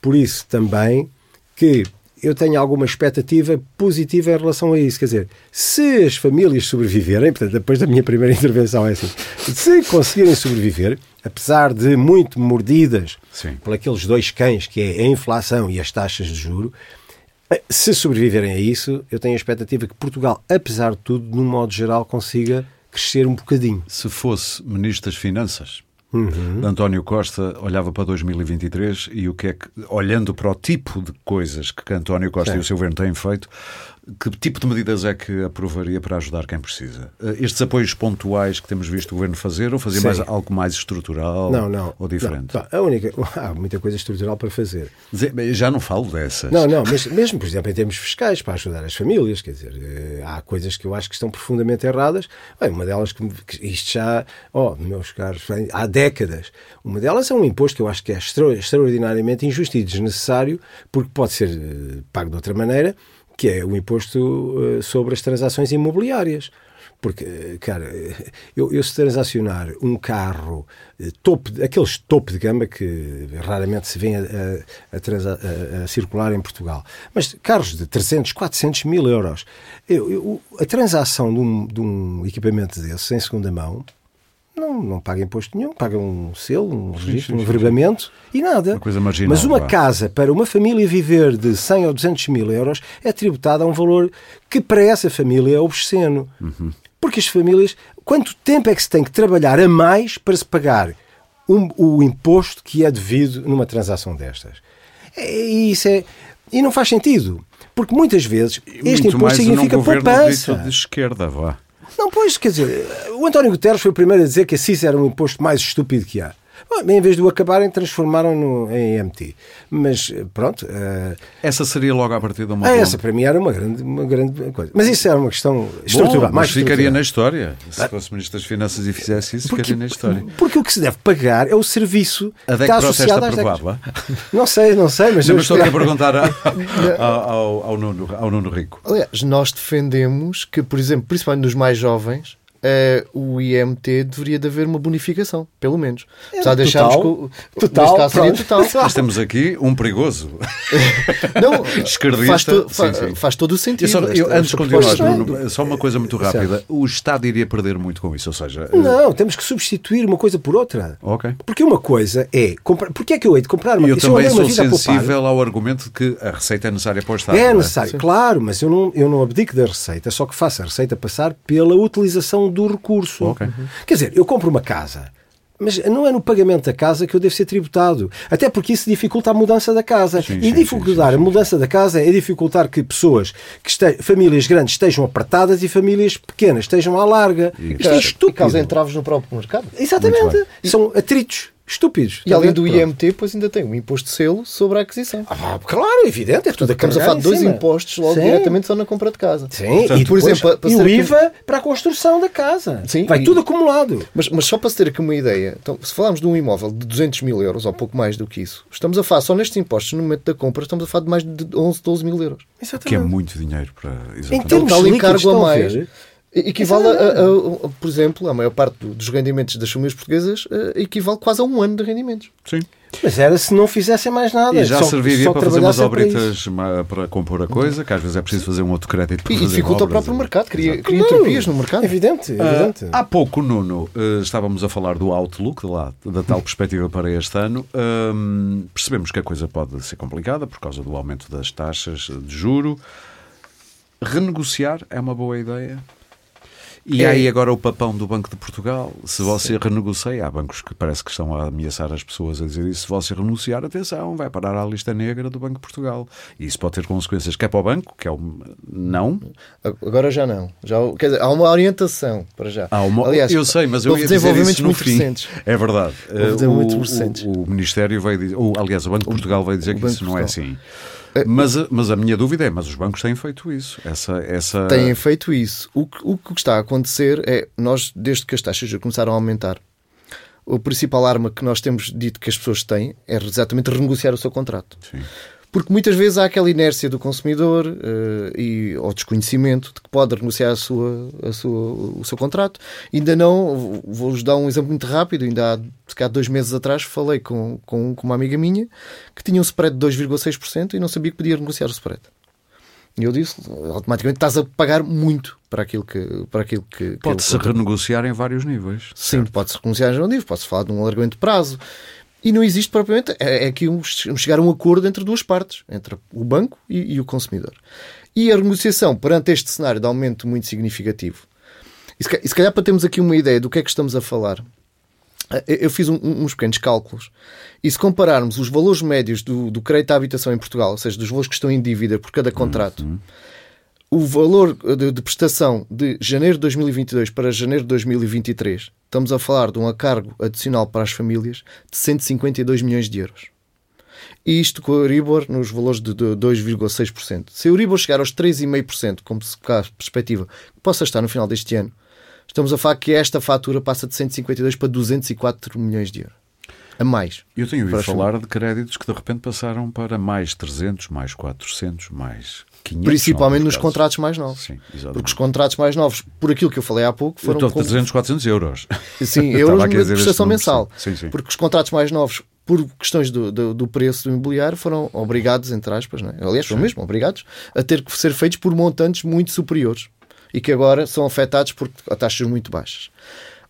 Por isso também que eu tenho alguma expectativa positiva em relação a isso. Quer dizer, se as famílias sobreviverem, portanto, depois da minha primeira intervenção é assim, se conseguirem sobreviver, apesar de muito mordidas Sim. por aqueles dois cães que é a inflação e as taxas de juro, se sobreviverem a isso, eu tenho a expectativa que Portugal, apesar de tudo, num modo geral, consiga crescer um bocadinho. Se fosse Ministro das Finanças, Uhum. António Costa olhava para 2023 e o que é que, olhando para o tipo de coisas que António Costa Sim. e o seu governo têm feito, que tipo de medidas é que aprovaria para ajudar quem precisa? Eh, estes apoios pontuais que temos visto o Governo fazer ou fazer mais, algo mais estrutural não, não, ou diferente? Não, a única, há muita coisa estrutural para fazer. Já não falo dessas. Não, não, mas mesmo, por exemplo, em termos fiscais, para ajudar as famílias, quer dizer, eh, há coisas que eu acho que estão profundamente erradas. Bem, uma delas, que, isto já, oh, meus caros, há décadas. Uma delas é um imposto que eu acho que é extraordinariamente injusto e desnecessário, porque pode ser eh, pago de outra maneira que é o imposto eh, sobre as transações imobiliárias. Porque, cara, eu, eu se transacionar um carro eh, topo, aqueles topo de gama que raramente se vê a, a, a, a, circular em Portugal, mas carros de 300, 400 mil euros, eu, eu, a transação de um, de um equipamento desses em segunda mão não, não paga imposto nenhum, paga um selo, um registro, sim, sim, um verbamento e nada. Uma coisa marginal, Mas uma casa para uma família viver de 100 ou 200 mil euros é tributada a um valor que para essa família é obsceno. Uhum. Porque as famílias, quanto tempo é que se tem que trabalhar a mais para se pagar um, o imposto que é devido numa transação destas? E isso é. E não faz sentido. Porque muitas vezes este Muito imposto significa poupança. de esquerda, vá. Não, pois, quer dizer, o António Guterres foi o primeiro a dizer que a CIS era o imposto mais estúpido que há. Bom, em vez de o acabarem, transformaram-no em MT. Mas pronto. Uh... Essa seria logo a partir de uma. Ah, essa para mim era uma grande, uma grande coisa. Mas isso era uma questão estrutural. Bom, mas ficaria na história. Se ah. fosse Ministro das Finanças e fizesse isso, porque, ficaria na história. Porque o que se deve pagar é o serviço a que está associado às aprovava? Não sei, não sei, mas. Não, eu estou aqui a perguntar ao, ao, ao, Nuno, ao Nuno Rico. Aliás, nós defendemos que, por exemplo, principalmente nos mais jovens, Uh, o IMT deveria de haver uma bonificação, pelo menos. É, Apesar de acharmos que total, caso seria total. Nós temos aqui um perigoso. Não, faz, to, fa, sim, sim. faz, todo o sentido. Eu só, eu, antes de continuar, só uma coisa muito rápida. O Estado iria perder muito com isso, ou seja... Não, temos que substituir uma coisa por outra. Ok. Porque uma coisa é... Comprar, porque é que eu hei de comprar uma Eu também eu sou sensível ao argumento de que a receita é necessária para o Estado. É, é? necessário, claro, mas eu não, eu não abdico da receita, só que faço a receita passar pela utilização do recurso. Okay. Quer dizer, eu compro uma casa. Mas não é no pagamento da casa que eu devo ser tributado. Até porque isso dificulta a mudança da casa. Sim, e dificultar a mudança da casa é dificultar que pessoas, que este... famílias grandes estejam apertadas e famílias pequenas estejam à larga. Isto é estúpido. E causa entraves no próprio mercado. Exatamente. São atritos estúpidos. E além do IMT, depois ainda tem um imposto de selo sobre a aquisição. Ah, claro, evidente. É tudo Estamos a falar de dois impostos logo Sim. diretamente só na compra de casa. Sim, Portanto, e, por exemplo, para, e o IVA para a construção da casa. Sim, Vai e... tudo acumulado. Mas, mas só para se ter aqui uma ideia, então, se falarmos de um imóvel de 200 mil euros, ou pouco mais do que isso, estamos a falar, só nestes impostos, no momento da compra, estamos a falar de mais de 11, 12 mil euros. Exatamente. Que é muito dinheiro para... Exatamente. Em termos então, de encargo a mais... Equivale, a, a, a, por exemplo, a maior parte dos rendimentos das famílias portuguesas uh, equivale quase a um ano de rendimentos. Sim. Mas era se não fizessem mais nada. E já só, serviria só para fazer umas obritas para, para, compor a coisa, que às vezes é preciso fazer um outro crédito para E dificulta o próprio mercado, cria, cria utopias no mercado. Evidente, evidente. Uh, há pouco, Nuno, uh, estávamos a falar do outlook, lá, da tal perspectiva para este ano. Uh, percebemos que a coisa pode ser complicada por causa do aumento das taxas de juro. Renegociar é uma boa ideia? E é. aí agora o papão do Banco de Portugal, se você Sim. renegocia, há bancos que parece que estão a ameaçar as pessoas a dizer isso, se você renunciar, atenção, vai parar à lista negra do Banco de Portugal. E isso pode ter consequências, quer para o banco, que é o não. Agora já não. Já, quer dizer, há uma orientação para já. Há uma, Aliás, eu sei, mas eu ia dizer isso no fim. Recentes. É verdade. Uh, o, o, o, Ministério vai dizer, ou, aliás, o Banco de Portugal vai dizer que isso não é assim. Mas, mas a minha dúvida é, mas os bancos têm feito isso. Essa, essa... Têm feito isso. O que, o que está a acontecer é, nós, desde que as taxas já começaram a aumentar, a principal arma que nós temos dito que as pessoas têm é exatamente renegociar o seu contrato. Sim. Porque muitas vezes há aquela inércia do consumidor uh, e, ou desconhecimento de que pode renegociar a sua, a sua, o seu contrato. Ainda não, vou-vos dar um exemplo muito rápido. Ainda há, há dois meses atrás falei com, com, com uma amiga minha que tinha um spread de 2,6% e não sabia que podia renegociar o spread. E eu disse, automaticamente estás a pagar muito para aquilo que. Para aquilo que pode-se renegociar em vários níveis. Sim, pode-se renegociar em vários níveis. Pode-se falar de um alargamento de prazo. E não existe propriamente. É, é que um, chegar a um acordo entre duas partes, entre o banco e, e, o consumidor. E a renegociação perante este cenário de aumento muito significativo. E se, e se calhar para termos aqui uma ideia do que é que estamos a falar, eh, eu fiz um, uns pequenos cálculos. E se compararmos os valores médios do, do crédito à habitação em Portugal, ou seja, dos valores que estão em dívida por cada contrato, uhum o valor de, de, prestação de janeiro de 2022 para janeiro de 2023, estamos a falar de um acargo adicional para as famílias de 152 milhões de euros. E isto com o Euribor nos valores de 2,6%. Se o Euribor chegar aos 3,5%, como se a perspectiva que possa estar no final deste ano, estamos a falar que esta fatura passa de 152 para 204 milhões de euros. A mais. Eu tenho ouvido falar de créditos que de repente passaram para mais 300, mais 400, mais 500, Principalmente nos casos. contratos mais novos. Sim, Porque os contratos mais novos, por aquilo que eu falei há pouco, foram. Eu estou 300, 400 euros. Sim, euros de prestação mensal. Sim, sim. Porque os contratos mais novos, por questões do, do, do, preço do imobiliário, foram obrigados, entre aspas, não é? aliás, foram mesmo obrigados a ter que ser feitos por montantes muito superiores e que agora são afetados por taxas muito baixas.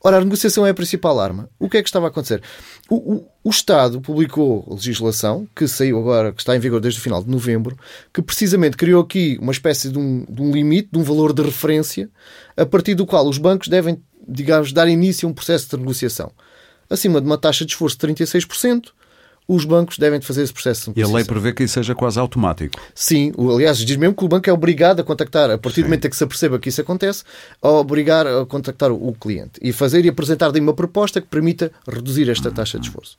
Ora, a negociação é a principal arma. O que é que estava a acontecer? O, o, o Estado publicou legislação, que saiu agora, que está em vigor desde o final de novembro, que precisamente criou aqui uma espécie de um, de um limite, de um valor de referência, a partir do qual os bancos devem, digamos, dar início a um processo de negociação. Acima de uma taxa de esforço de 36%, os bancos devem fazer esse processo E a lei prevê que isso seja quase automático. Sim, aliás, diz mesmo que o banco é obrigado a contactar, a partir Sim. do momento em que se aperceba que isso acontece, a obrigar a contactar o cliente e fazer e apresentar lhe uma proposta que permita reduzir esta taxa de esforço.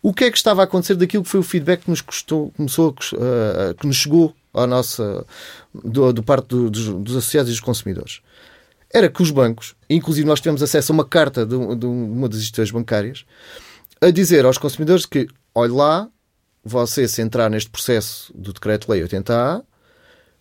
O que é que estava a acontecer daquilo que foi o feedback que nos custou, começou uh, que nos chegou à nossa do, do parte do, dos, dos associados e dos consumidores? Era que os bancos, inclusive nós tivemos acesso a uma carta de, de uma das instituições bancárias, a dizer aos consumidores que olhe lá, você se entrar neste processo do decreto-lei 80A,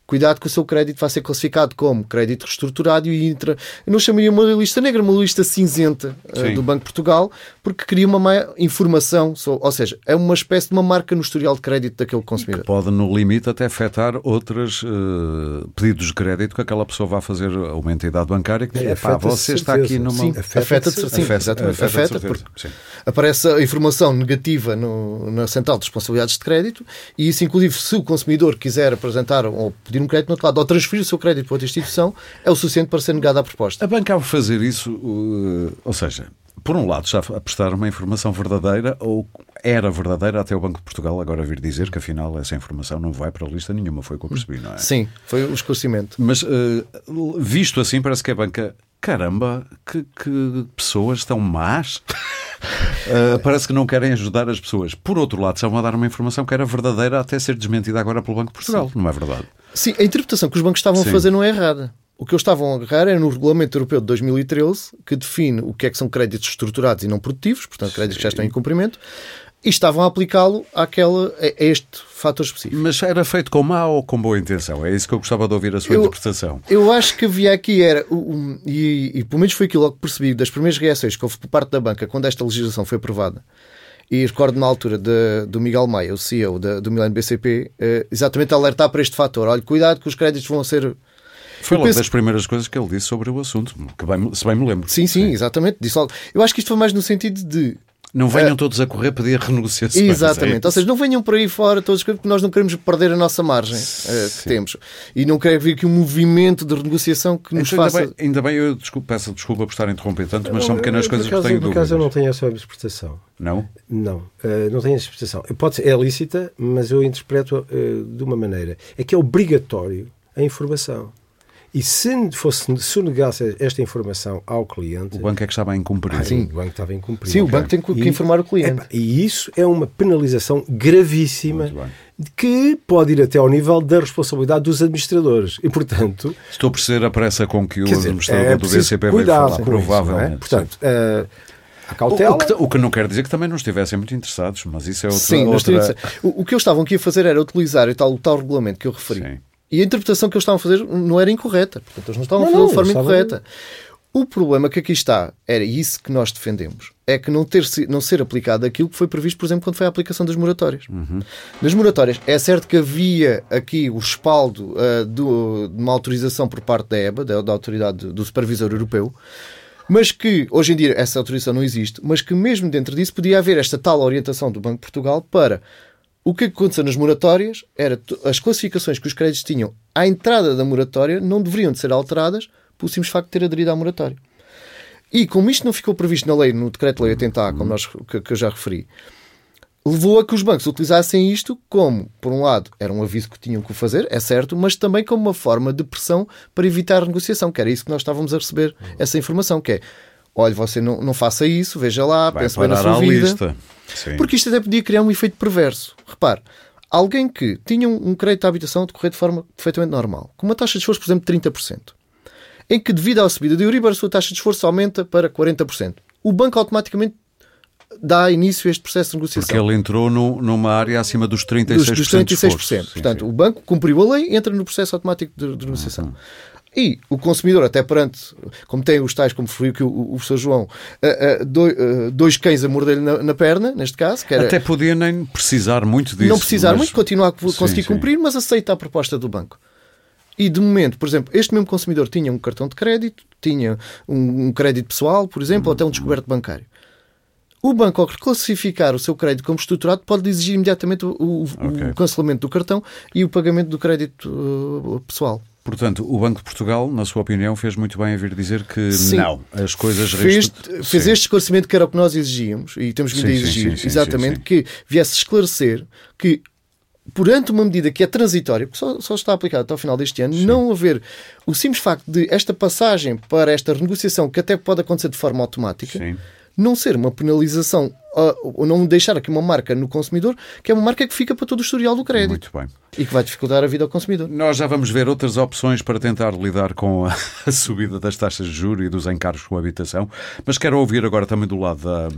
Cuidado que o seu crédito vai ser classificado como crédito reestruturado e entra. Eu não chamaria uma lista negra, uma lista cinzenta uh, do Banco de Portugal, porque cria uma má informação. ou seja, é uma espécie de uma marca no historial de crédito daquele consumidor. pode, no limite, até afetar outros uh, pedidos de crédito que aquela pessoa vai fazer a uma entidade bancária que diz: é, pá, você está aqui numa. Sim, afeta, de, sim, afeta, exatamente. Afeta, afeta porque sim. aparece a informação negativa no, na central de responsabilidades de crédito e isso, inclusive, se o consumidor quiser apresentar ou pedir um crédito no outro lado ou transferir o seu crédito para outra instituição, é o suficiente para ser negada a proposta. A banca, ao fazer isso, ou seja, por um lado, já a prestar uma informação verdadeira ou era verdadeira até o Banco de Portugal agora vir dizer que afinal essa informação não vai para a lista nenhuma, foi o que eu percebi, não é? Sim, foi o esclarecimento. Mas uh, visto assim, parece que a banca, caramba, que, que pessoas tão más. Uh, parece que não querem ajudar as pessoas. Por outro lado, estão a dar uma informação que era verdadeira até ser desmentida agora pelo Banco de Portugal. Sim. Não é verdade? Sim, a interpretação que os bancos estavam Sim. a fazer não é errada. O que eles estavam a agarrar é no Regulamento Europeu de 2013, que define o que é que são créditos estruturados e não produtivos, portanto, créditos que já estão em cumprimento, e estavam a aplicá-lo àquela, a este fator específico. Mas era feito com má ou com boa intenção? É isso que eu gostava de ouvir a sua eu, interpretação. Eu acho que havia aqui, era, um, e, e pelo menos foi aquilo que percebi das primeiras reações que houve por parte da banca quando esta legislação foi aprovada. E recordo na altura de, do Miguel Maia, o CEO de, do Milano BCP, eh, exatamente alertar para este fator. Olha, cuidado que os créditos vão ser foi uma das primeiras coisas que ele disse sobre o assunto, que bem, se bem me lembro. Sim, sim, sim, exatamente. Disse logo. Eu acho que isto foi mais no sentido de não venham uh, todos a correr pedir renegociações. Exatamente. É Ou seja, não venham por aí fora todos porque nós não queremos perder a nossa margem uh, que temos. E não quer vir aqui um movimento de renegociação que nos então, faça. Ainda bem, ainda bem eu desculpa, peço desculpa por estar a interromper tanto, mas são pequenas coisas que tenho dúvidas. Por acaso eu não tenho essa interpretação. Não? Não. Uh, não tenho essa interpretação. Pode ser, é lícita, mas eu interpreto de uma maneira. É que é obrigatório a informação. E se fosse sonegasse esta informação ao cliente. O banco é que estava a incumprir. Ah, sim, o banco estava a incumprir. Sim, o banco tem que e, informar o cliente. e isso é uma penalização gravíssima que pode ir até ao nível da responsabilidade dos administradores. E, portanto. Estou a perceber a pressa com que o dizer, administrador é do BCP vai falar. Provavelmente. Isso, é? Portanto. Uh, a cautela. O, que, o, que, não quer dizer que também não estivessem muito interessados, mas isso é outra. Sim, outra... O, o, que eles estavam aqui a fazer era utilizar o tal, o tal regulamento que eu referi. Sim e a interpretação que eles estavam a fazer não era incorreta. Portanto, eles não estavam não, a fazer de forma incorreta. O problema que aqui está, era isso que nós defendemos, é que não, ter, não ser aplicado aquilo que foi previsto, por exemplo, quando foi a aplicação das moratórias. Uhum. Nas moratórias, é certo que havia aqui o respaldo uh, do, de uma autorização por parte da EBA, da, da Autoridade do Supervisor Europeu, mas que hoje em dia essa autorização não existe, mas que mesmo dentro disso podia haver esta tal orientação do Banco de Portugal para o que aconteceu nas moratórias era as classificações que os créditos tinham à entrada da moratória não deveriam de ser alteradas pelo simples facto de ter aderido à moratória. E como isto não ficou previsto na lei, no decreto-lei 80A, como nós, que, que eu já referi, levou a que os bancos utilizassem isto como, por um lado, era um aviso que tinham que fazer, é certo, mas também como uma forma de pressão para evitar a negociação, que era isso que nós estávamos a receber, essa informação, que é olha, você não, não faça isso, veja lá, Vai pense bem na sua vida. Porque isto até podia criar um efeito perverso. Repare, alguém que tinha um crédito de habitação decorrer de forma perfeitamente normal, com uma taxa de esforço, por exemplo, de 30%, em que, devido à subida de Euribor, a sua taxa de esforço aumenta para 40%. O banco automaticamente dá início a este processo de negociação. Porque ele entrou no, numa área acima dos 36%. Dos, dos 36%. Portanto, sim. o banco cumpriu a lei e entra no processo automático de, de negociação. Uhum. E o consumidor, até perante, como tem os tais, como foi o que o, o professor João, uh, uh, dois, uh, dois cães a morder-lhe na, na, perna, neste caso. Era, até podia nem precisar muito disso. Não precisar mas... muito, continuar a conseguir sim, cumprir, sim. mas aceita a proposta do banco. E de momento, por exemplo, este mesmo consumidor tinha um cartão de crédito, tinha um, um crédito pessoal, por exemplo, ou até um descoberto bancário. O banco, ao reclassificar o seu crédito como estruturado, pode exigir imediatamente o, o, okay. o cancelamento do cartão e o pagamento do crédito pessoal. Portanto, o Banco de Portugal, na sua opinião, fez muito bem a vir dizer que sim, não, as coisas fez, fez este esclarecimento que era o que nós exigíamos e temos vindo sim, a exigir, sim, exatamente, que viesse esclarecer que perante uma medida que é transitória, porque só, só está aplicada até ao final deste ano, não haver o simples facto de esta passagem para esta renegociação, que até pode acontecer de forma automática, não ser uma penalização ou não deixar aqui uma marca no consumidor, que é uma marca que fica para todo o historial do crédito. Muito bem. E que vai dificultar a vida ao consumidor. Nós já vamos ver outras opções para tentar lidar com a subida das taxas de juros e dos encargos com a habitação, mas quero ouvir agora também do lado da,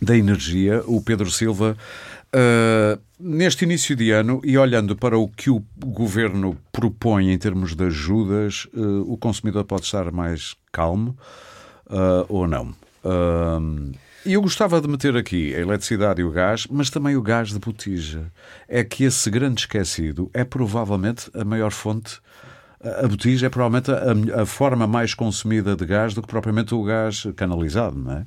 da energia o Pedro Silva. Uh, neste início de ano e olhando para o que o governo propõe em termos de ajudas, uh, o consumidor pode estar mais calmo uh, ou não? E eu gostava de meter aqui a eletricidade e o gás, mas também o gás de botija. É que esse grande esquecido é provavelmente a maior fonte. A botija é provavelmente a, a forma mais consumida de gás do que propriamente o gás canalizado, não é?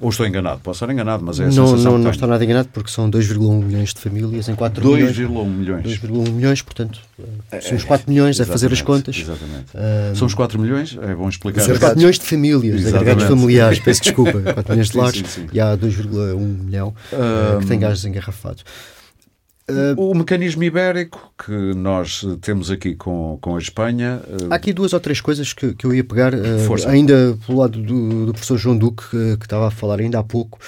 Ou estou enganado? Posso estar enganado, mas é a não, Não, não estou nada enganado porque são 2,1 milhões de famílias em 4 milhões. 2,1 milhões. 2,1 milhões, portanto, é, são os 4 milhões a fazer as contas. Exatamente. Um, são os 4 milhões? É bom explicar. São os 4 milhões de famílias, exatamente. agregados familiares, peço desculpa. 4 milhões de lares sim, sim, sim. e há 2,1 milhão um, que têm gás engarrafados. Uh, o mecanismo ibérico que nós temos aqui com, com a Espanha. Uh... Há aqui duas ou três coisas que, que eu ia pegar, uh, ainda pelo lado do, do professor João Duque, que, que, estava a falar ainda há pouco,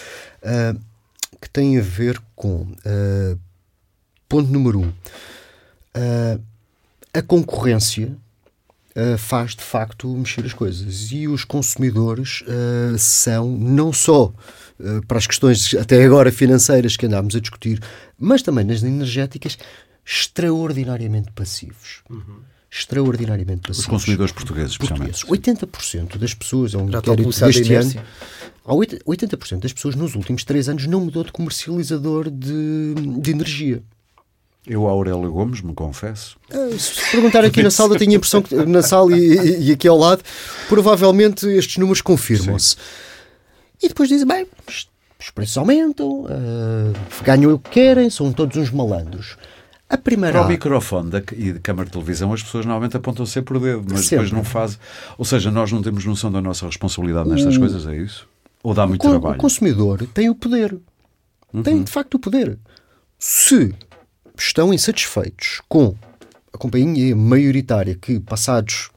que tem a ver com. ponto número um. a concorrência faz de facto mexer as coisas e os consumidores são não só eh, para as questões até agora financeiras que andámos a discutir, mas também nas energéticas, extraordinariamente passivos. Uhum. Extraordinariamente passivos. Os consumidores portugueses, especialmente. Portugueses. 80% das pessoas, é um inquérito deste ano, 80% das pessoas nos últimos 3 anos não mudou de comercializador de, de energia. Eu, Aurélio Gomes, me confesso. Ah, se perguntar aqui na sala, eu tenho a impressão que na sala e, e, e aqui ao lado, provavelmente estes números confirmam-se. E depois dizem, bem, os preços aumentam, uh, ganham o que querem, são todos uns malandros. A primeira... Para o microfone da, e de câmara de televisão, as pessoas normalmente apontam sempre por dedo, mas Sempre. depois não fazem. Ou seja, nós não temos noção da nossa responsabilidade nestas o... coisas, é isso? Ou dá muito o, trabalho? O consumidor tem o poder. Uhum. Tem, de facto, o poder. Se estão insatisfeitos com a companhia maioritária que, passados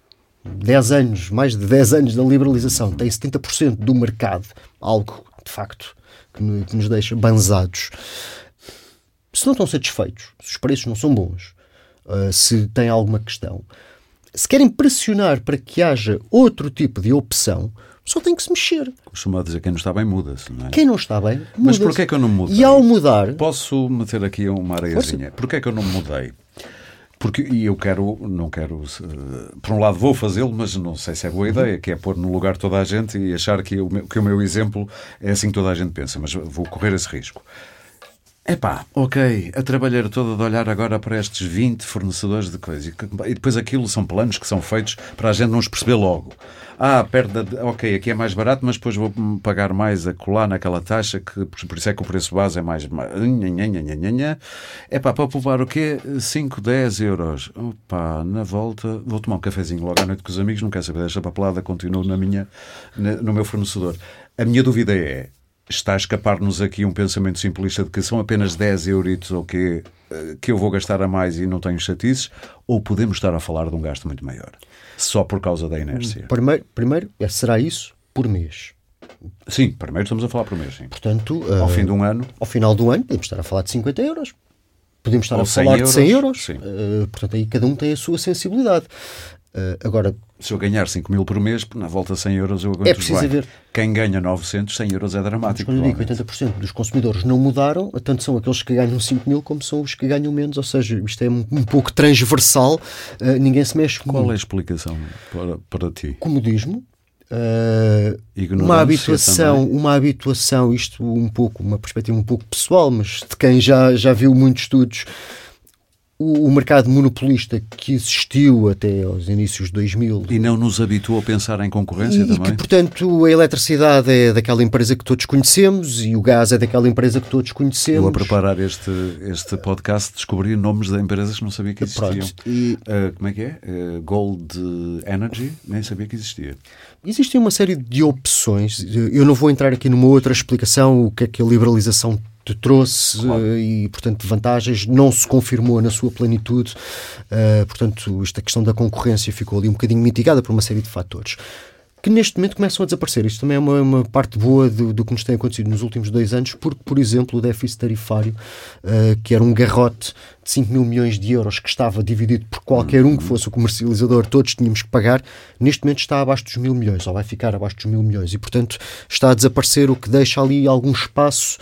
10 anos, mais de 10 anos da liberalização, tem 70% do mercado, algo de facto que, que, nos deixa banzados. Se não estão satisfeitos, se os preços não são bons, uh, se têm alguma questão, se querem pressionar para que haja outro tipo de opção, só tem que se mexer. Costuma dizer quem não está bem muda-se, não é? Quem não está bem, muda -se. Mas porquê é que eu não mudei? E ao mudar... Posso meter aqui uma areiazinha? Porquê é que eu não mudei? Porque, e eu quero, não quero, por um lado vou fazê-lo, mas não sei se é boa ideia, que é pôr no lugar toda a gente e achar que o meu, que o meu exemplo é assim que toda a gente pensa, mas vou correr esse risco. Epá, ok, a trabalhar toda de olhar agora para estes 20 fornecedores de coisas e depois aquilo são planos que são feitos para a gente não os perceber logo ah, perda, de, ok, aqui é mais barato, mas depois vou pagar mais a colar naquela taxa, que por isso é que o preço base é mais. É pá, para poupar o quê? 5, 10 euros. Opa, na volta, vou tomar um cafezinho logo à noite com os amigos, não quero saber desta papelada, continuo na minha, no meu fornecedor. A minha dúvida é, está a escapar-nos aqui um pensamento simplista de que são apenas 10 euritos ou que, eh, que eu vou gastar a mais e não tenho chatices, ou podemos estar a falar de um gasto muito maior? só por causa da inércia? Primeiro, primeiro é, será isso por mês. Sim, primeiro estamos a falar por mês. Sim. Portanto, ao uh, fim de um ano. Ao final do ano, podemos estar a falar de 50 euros. Podemos estar a falar euros, de 100 euros. Uh, portanto, aí cada um tem a sua sensibilidade. Uh, agora, se eu ganhar 5 mil por mês, na volta 100 euros eu aguento é preciso bem. Quem ganha 900, 100 euros é dramático. Mas quando eu digo 80% dos consumidores não mudaram, tanto são aqueles que ganham 5 mil como são os que ganham menos. Ou seja, isto é um, um pouco transversal, uh, ninguém se mexe. Qual é a explicação para, para ti? Comodismo. Uh, uma habituação, também. uma habituação, isto um pouco, uma perspectiva um pouco pessoal, mas de quem já, já viu muitos estudos, o, o, mercado monopolista que existiu até aos inícios de 2000. E não nos habituou a pensar em concorrência e, também? E que, portanto, a eletricidade é daquela empresa que todos conhecemos e o gás é daquela empresa que todos conhecemos. Eu, a preparar este, este podcast, descobri nomes de empresas que não sabia que existiam. E... Uh, como é que é? Uh, Gold Energy, nem sabia que existia. Existem uma série de opções. Eu não vou entrar aqui numa outra explicação, o que é que a liberalização te trouxe claro. uh, e, portanto, vantagens, não se confirmou na sua plenitude. Uh, portanto, esta questão da concorrência ficou ali um bocadinho mitigada por uma série de fatores que neste momento começam a desaparecer. Isto também é uma, uma parte boa do, do, que nos tem acontecido nos últimos dois anos, porque, por exemplo, o déficit tarifário, uh, que era um garrote de 5 mil milhões de euros que estava dividido por qualquer um que fosse o comercializador, todos tínhamos que pagar, neste momento está abaixo dos mil milhões, ou vai ficar abaixo dos mil milhões, e, portanto, está a desaparecer, o que deixa ali algum espaço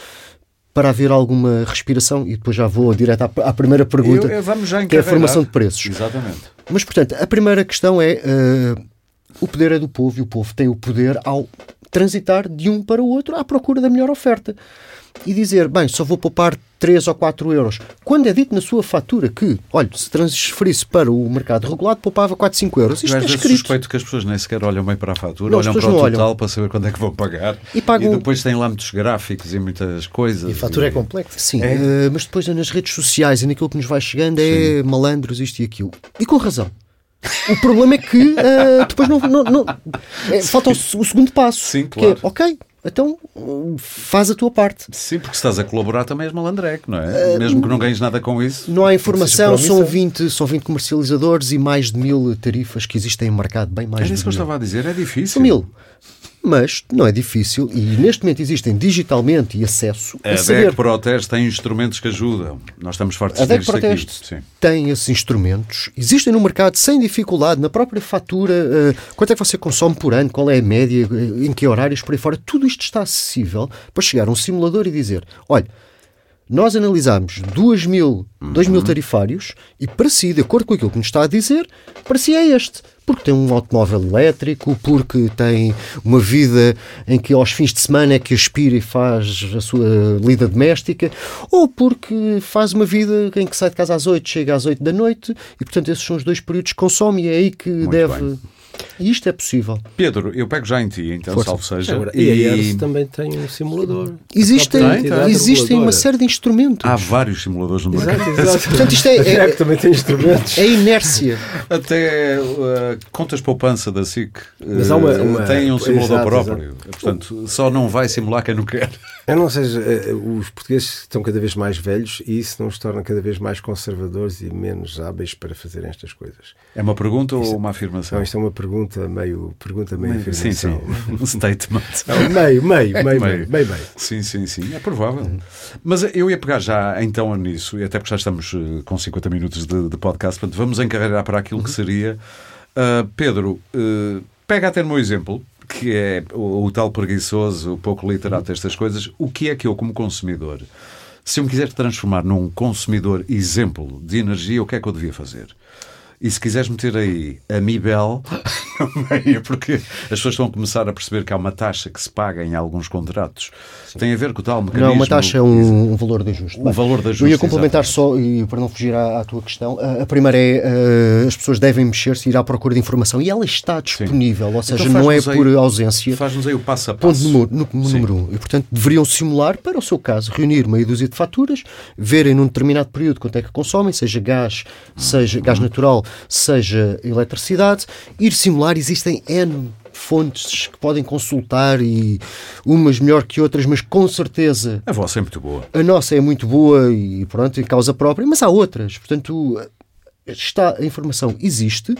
para haver alguma respiração, e depois já vou direto à, à primeira pergunta, eu, eu que é a formação de preços. Exatamente. Mas, portanto, a primeira questão é uh, o poder é do povo e o povo tem o poder ao transitar de um para o outro à procura da melhor oferta e dizer, bem, só vou poupar 3 ou 4 euros. Quando é dito na sua fatura que, olha, se transferisse para o mercado regulado, poupava 4, 5 euros. Isto é escrito. suspeito que as pessoas nem sequer olham bem para a fatura, não, olham para o total olham. para saber quando é que vão pagar. E, pagam... e depois têm lá muitos gráficos e muitas coisas. E a fatura e... é complexa. Sim, é. Mas depois nas redes sociais e naquilo que nos vai chegando é Sim. malandros, isto e aquilo. E com razão. O problema é que uh, depois não, não, não é, falta o, o, segundo passo. Sim, claro. Que é, ok, então faz a tua parte. Sim, porque se estás a colaborar também és malandreco, não é? Uh, Mesmo que não ganhes nada com isso. Não há informação, são 20, são 20 comercializadores e mais de mil tarifas que existem em mercado, bem mais é isso que eu estava a dizer, é difícil. São mil. Mas não é difícil e neste momento existem digitalmente e acesso a, a saber. A Proteste tem instrumentos que ajudam. Nós estamos fortes a DEC Proteste aqui. tem esses instrumentos. Existem no mercado sem dificuldade, na própria fatura, uh, quanto é que você consome por ano, qual é a média, uh, em que horários, por aí fora. Tudo isto está acessível para chegar a um simulador e dizer, olha, nós analisámos 2 mil, uhum. mil tarifários e para si, de acordo com aquilo que nos está a dizer, é este. Porque tem um automóvel elétrico, porque tem uma vida em que aos fins de semana é que aspira e faz a sua lida doméstica, ou porque faz uma vida em que sai de casa às 8, chega às 8 da noite e, portanto, esses são os dois períodos que consome e é aí que Muito deve. Bem e isto é possível. Pedro, eu pego já em ti, então, Força. salvo seja. Agora, e a ERS também tem um simulador. Existem, existem uma série de instrumentos. Há vários simuladores no mercado. Exato, exato. Portanto, isto é, é, é, também tem instrumentos. É inércia. Até uh, contas poupança da SIC uh, uma, uma, tem um simulador exato, próprio. Exato. Portanto, só não vai simular quem não quer. Eu não sei, uh, os portugueses estão cada vez mais velhos e isso não os torna cada vez mais conservadores e menos hábeis para fazerem estas coisas. É uma pergunta ou uma afirmação? Não, isto é uma pergunta meio, pergunta meio, meio Sim, sim. Um statement. Não, meio, meio, meio, meio, meio, meio, meio. Sim, sim, sim. É provável. Uhum. Mas eu ia pegar já então nisso, e até porque já estamos uh, com 50 minutos de, de podcast, portanto, vamos encarregar para aquilo uhum. que seria. Uh, Pedro, uh, pega até no meu exemplo, que é o, o tal preguiçoso, o pouco literato destas coisas. O que é que eu, como consumidor, se eu me quiser transformar num consumidor exemplo de energia, o que é que eu devia fazer? E se quiseres meter aí a Mibel porque as pessoas estão a começar a perceber que há uma taxa que se paga em alguns contratos. Sim. Tem a ver com o tal mecanismo. Não, uma taxa é um, um valor de ajuste. Um valor de ajuste. Eu ia complementar exatamente. só, e para não fugir à, à tua questão, a, a primeira é uh, as pessoas devem mexer-se e ir à procura de informação e ela está disponível, Sim. ou seja, então não é por ausência. Faz-nos aí o passo a passo. Ponto número, no, número um. E portanto deveriam simular, para o seu caso, reunir meia dúzia de faturas, verem num determinado período quanto é que consomem, seja gás, seja gás natural, seja eletricidade, ir simular, existem N fontes que podem consultar e umas melhor que outras, mas com certeza. A vossa é muito boa. A nossa é muito boa e pronto, em causa própria, mas há outras. Portanto, está, a informação existe.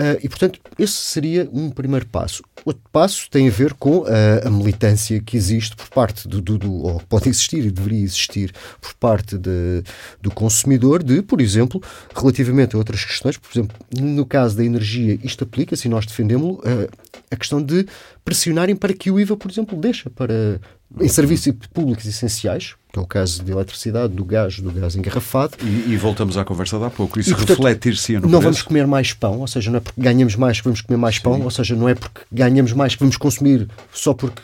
Uh, e, portanto, esse seria um primeiro passo. Outro passo tem a ver com uh, a militância que existe por parte do, do, do, ou pode existir e deveria existir por parte de, do consumidor, de, por exemplo, relativamente a outras questões, por exemplo, no caso da energia, isto aplica-se e nós defendemos uh, a questão de pressionarem para que o IVA, por exemplo, deixa para em serviços públicos essenciais, que é o caso de eletricidade, do gás, do gás engarrafado. E, e voltamos à conversa de há pouco. Isso refletir-se no Não preço? vamos comer mais pão, ou seja, não é porque ganhamos mais que vamos comer mais Sim. pão, ou seja, não é porque ganhamos mais que vamos consumir só porque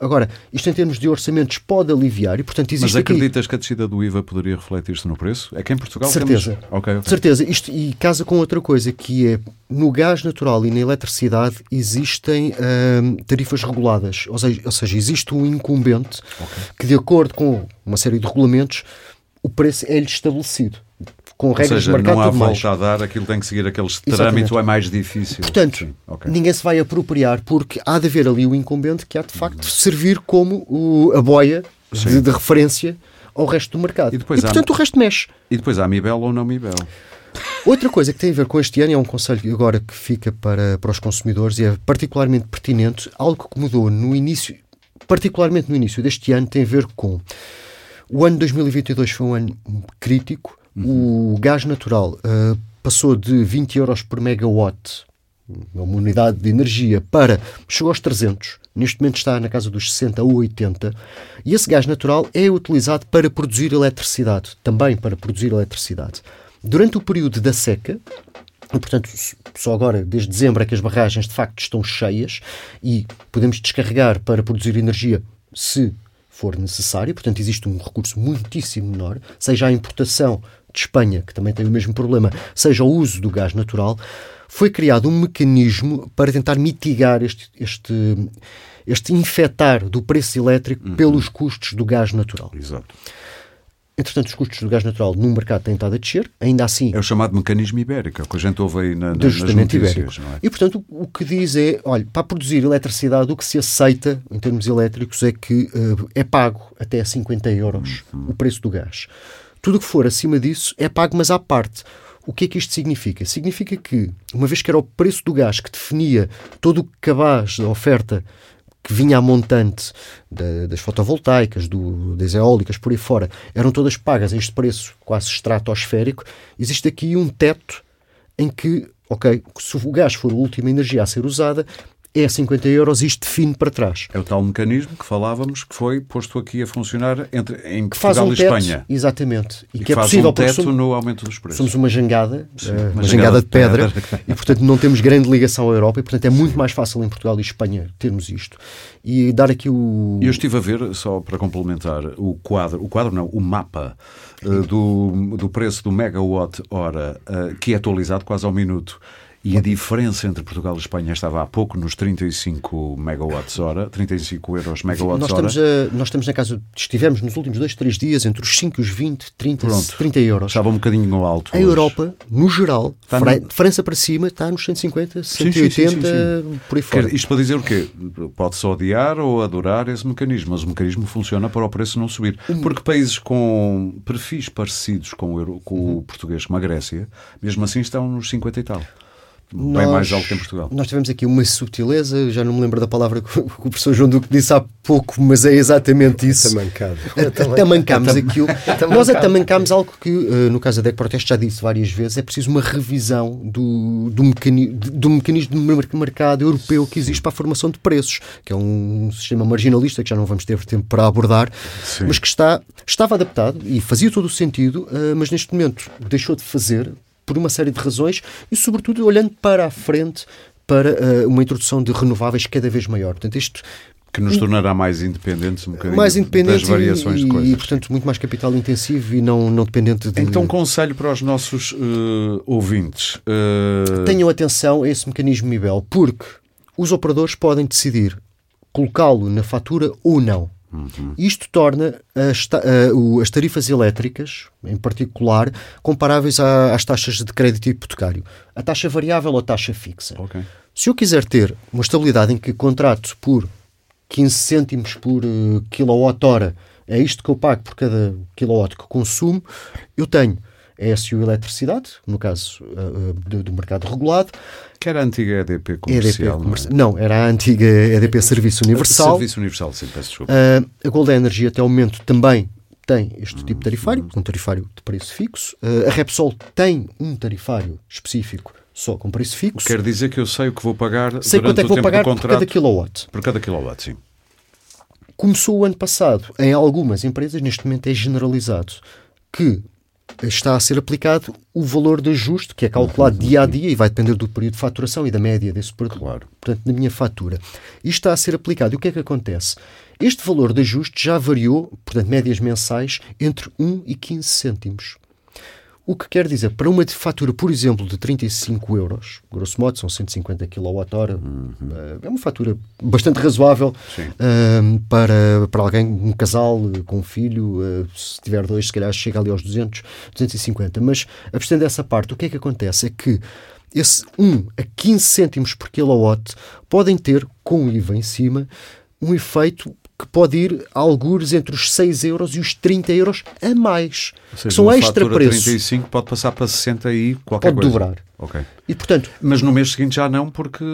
Agora, isto em termos de orçamentos pode aliviar e, portanto, existe Mas acreditas aqui... que a descida do IVA poderia refletir-se no preço? É que em Portugal Certeza. Temos... Okay, okay. Certeza. Isto, e casa com outra coisa, que é no gás natural e na eletricidade existem hum, tarifas reguladas. Ou seja, ou seja, existe um incumbente okay. que, de acordo com uma série de regulamentos, o preço é-lhe estabelecido com regras seja, de mercado. Não há volta mais. a dar, aquilo tem que seguir aqueles trâmite, é mais difícil. Portanto, okay. ninguém se vai apropriar, porque há de haver ali o incumbente que há de facto servir como o, a boia de, de, referência ao resto do mercado. E, depois e portanto, há... o resto mexe. E depois há Mibel ou não Mibel. Outra coisa que tem a ver com este ano, é um conselho agora que fica para, para os consumidores e é particularmente pertinente, algo que mudou no início, particularmente no início deste ano, tem a ver com o ano 2022 foi um ano crítico, O gás natural uh, passou de 20 euros por megawatt, uma unidade de energia, para. chegou aos 300. Neste momento está na casa dos 60 ou 80. E esse gás natural é utilizado para produzir eletricidade, também para produzir eletricidade. Durante o período da seca, e, portanto, só agora, desde dezembro, é que as barragens de facto estão cheias e podemos descarregar para produzir energia se for necessário. Portanto, existe um recurso muitíssimo menor, seja a importação de Espanha, que também tem o mesmo problema, seja o uso do gás natural, foi criado um mecanismo para tentar mitigar este, este, este infectar do preço elétrico uhum. pelos custos do gás natural. Exato. Entretanto, os custos do gás natural no mercado têm estado a descer, ainda assim... É o chamado mecanismo ibérico, que a gente ouve aí na, na, nas notícias. Ibérico. É? E, portanto, o, o, que diz é, olha, para produzir eletricidade, o que se aceita, em termos elétricos, é que uh, é pago até 50 euros uhum. o preço do gás. Tudo o que for acima disso é pago, mas à parte. O que é que isto significa? Significa que, uma vez que era o preço do gás que definia todo o cabaz da oferta que vinha a montante da, das fotovoltaicas, do, das eólicas, por aí fora, eram todas pagas a este preço quase estratosférico, existe aqui um teto em que, ok, se o gás for a última energia a ser usada, é 50 euros, isto define para trás. É o tal mecanismo que falávamos que foi posto aqui a funcionar entre, em Portugal um e teto, Espanha. Exatamente. E, e que, é possível um teto somos, no aumento dos preços. Somos uma jangada, Sim, uh, uma, jangada, jangada, de pedra, pedra. e portanto não temos grande ligação à Europa e portanto é muito Sim. mais fácil em Portugal e Espanha termos isto. E dar aqui o... Eu estive a ver, só para complementar, o quadro, o quadro não, o mapa uh, do, do preço do megawatt hora, uh, que é atualizado quase ao minuto. E a diferença entre Portugal e Espanha estava há pouco nos 35 megawatts hora, 35 euros megawatts nós hora. Estamos a, nós estamos na casa, estivemos nos últimos dois, três dias entre os 5 e os 20, 30, Pronto, 30 euros. Estava um bocadinho alto. A hoje. Europa, no geral, está Fra no... França para cima, está nos 150, 180, sim, sim, sim, por aí fora. Quer, isto para dizer o quê? Pode-se odiar ou adorar esse mecanismo, mas o mecanismo funciona para o preço não subir. Porque países com perfis parecidos com o, euro, com uhum. o português, como a Grécia, mesmo assim estão nos 50 e tal bem nós, mais alto que em Portugal. Nós tivemos aqui uma sutileza, já não me lembro da palavra que o professor João Duque disse há pouco, mas é exatamente isso. Atamancado. Atamancámos aquilo. Nós atamancámos algo que, eh, no caso da DEC Proteste, já disse várias vezes, é preciso uma revisão do, do, mecanismo, do mecanismo de mercado europeu que existe para a formação de preços, que é um sistema marginalista que já não vamos ter tempo para abordar, Sim. mas que está, estava adaptado e fazia todo o sentido, eh, mas neste momento deixou de fazer por uma série de razões e, sobretudo, olhando para a frente para uh, uma introdução de renováveis cada vez maior. Portanto, isto que nos tornará mais independentes um bocadinho mais independente das variações e, de coisas. E, portanto, muito mais capital intensivo e não, não dependente de... Então, conselho para os nossos uh, ouvintes. Uh... Tenham atenção a esse mecanismo MIBEL, porque os operadores podem decidir colocá-lo na fatura ou não. Uhum. Isto torna as, as, tarifas elétricas, em particular, comparáveis às taxas de crédito hipotecário. A taxa variável ou a taxa fixa. Okay. Se eu quiser ter uma estabilidade em que contrato por 15 cêntimos por uh, quilowatt-hora, é isto que eu pago por cada quilowatt que consumo, eu tenho a SU Eletricidade, no caso uh, do, do, mercado regulado. Que era a antiga EDP comercial, EDP não, é? não, era a antiga EDP Serviço Universal. Serviço Universal, sim, peço desculpa. Uh, a Golden Energy até o momento também tem este tipo de tarifário, um tarifário de preço fixo. Uh, a Repsol tem um tarifário específico só com preço fixo. Quer dizer que eu sei o que vou pagar sei durante quanto é que vou pagar por cada kilowatt. Por cada kilowatt, sim. Começou o ano passado, em algumas empresas, neste momento é generalizado, que está a ser aplicado o valor de ajuste, que é calculado uhum. dia a dia e vai depender do período de faturação e da média desse produto. Claro. Portanto, na minha fatura. Isto está a ser aplicado. E o que é que acontece? Este valor de ajuste já variou, portanto, médias mensais, entre 1 e 15 cêntimos. O que quer dizer, para uma fatura, por exemplo, de 35 euros, grosso modo, são 150 kWh, uhum. Eh, é uma fatura bastante razoável uh, para, para alguém, um casal com um filho, uh, se tiver dois, se calhar chega ali aos 200, 250. Mas, abstendo dessa parte, o que é que acontece? É que esse 1 a 15 cêntimos por kilowatt podem ter, com o IVA em cima, um efeito que pode ir a algures entre os 6 euros e os 30 euros a mais. Seja, são extra preços. 35 pode passar para 60 e qualquer pode coisa. Pode dobrar. Ok. E, portanto, Mas no mês seguinte já não, porque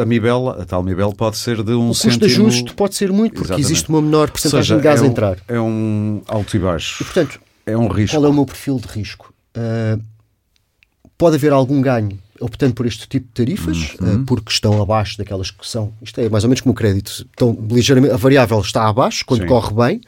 a Mibel, a tal Mibel pode ser de um o custo cêntimo... de ajuste pode ser muito, porque Exatamente. existe uma menor porcentagem de gás é a entrar. é um alto e baixo. E, portanto, é um risco. Qual é o meu perfil de risco? Uh, pode haver algum ganho optando por este tipo de tarifas, uhum. uh, porque estão abaixo daquelas que são. Isto é mais ou menos como o crédito. Estão ligeiramente, a variável está abaixo quando Sim. corre bem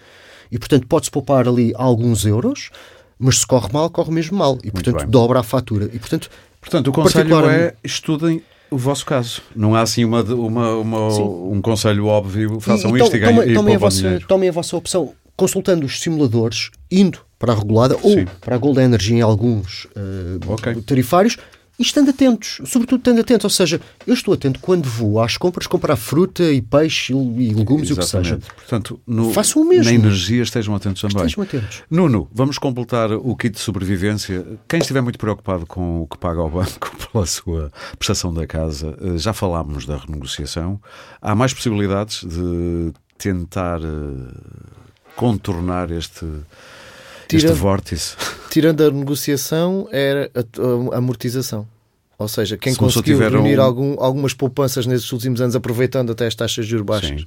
e, portanto, pode-se poupar ali alguns euros, mas se corre mal, corre mesmo mal e, portanto, dobra a fatura. E, portanto, portanto o conselho é estudem o vosso caso. Não há assim uma, uma, uma um conselho óbvio, façam e, isto e, e ganhem tomem, a vossa, tomem a vossa opção, consultando os simuladores, indo para a regulada Sim. ou para a Gold Energy em alguns uh, okay. tarifários e estando atentos, sobretudo estando atentos, ou seja, eu estou atento quando vou às compras comprar fruta e peixe e legumes e o que seja. Portanto, no, Façam o mesmo. Na energia estejam atentos também. Estejam atentos. Nuno, vamos completar o kit de sobrevivência. Quem estiver muito preocupado com o que paga ao banco pela sua prestação da casa, eh, já falámos da renegociação. Há mais possibilidades de tentar eh, contornar este tirando, este vórtice. Tirando a negociação, era a, a amortização. Ou seja, quem conseguiu reunir um... algum, algumas poupanças nesses últimos anos, aproveitando até as taxas de juros baixas, Sim.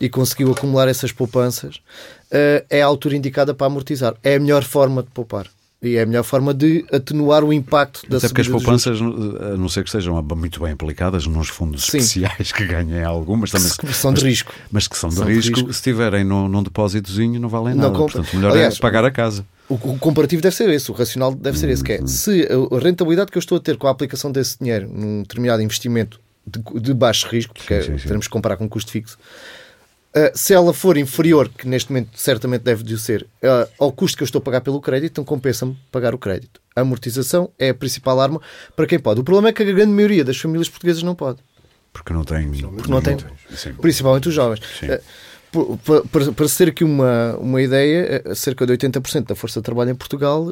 e conseguiu acumular essas poupanças, uh, é a altura indicada para amortizar. É a melhor forma de poupar. E é a melhor forma de atenuar o impacto da Até porque as poupanças, a não ser que sejam muito bem aplicadas nos fundos Sim. especiais que ganhem algumas, também que são de risco. Mas que são de, são risco, de risco, se estiverem num, num depósitozinho não valem não nada. Compra. Portanto, melhor é Aliás, é pagar a casa. O, o, comparativo deve ser esse, o racional deve ser esse, que é se a rentabilidade que eu estou a ter com a aplicação desse dinheiro num determinado investimento de, de baixo risco, porque sim, sim, sim. teremos que comparar com custo fixo, Uh, se ela for inferior, que neste momento certamente deve de ser, uh, ao custo que eu estou a pagar pelo crédito, então compensa-me pagar o crédito. A amortização é a principal arma para quem pode. O problema é que a grande maioria das famílias portuguesas não pode. Porque não tem. Porque não tem. Principalmente os jovens. Uh, para, para ser aqui uma, uma ideia, cerca de 80% da força de trabalho em Portugal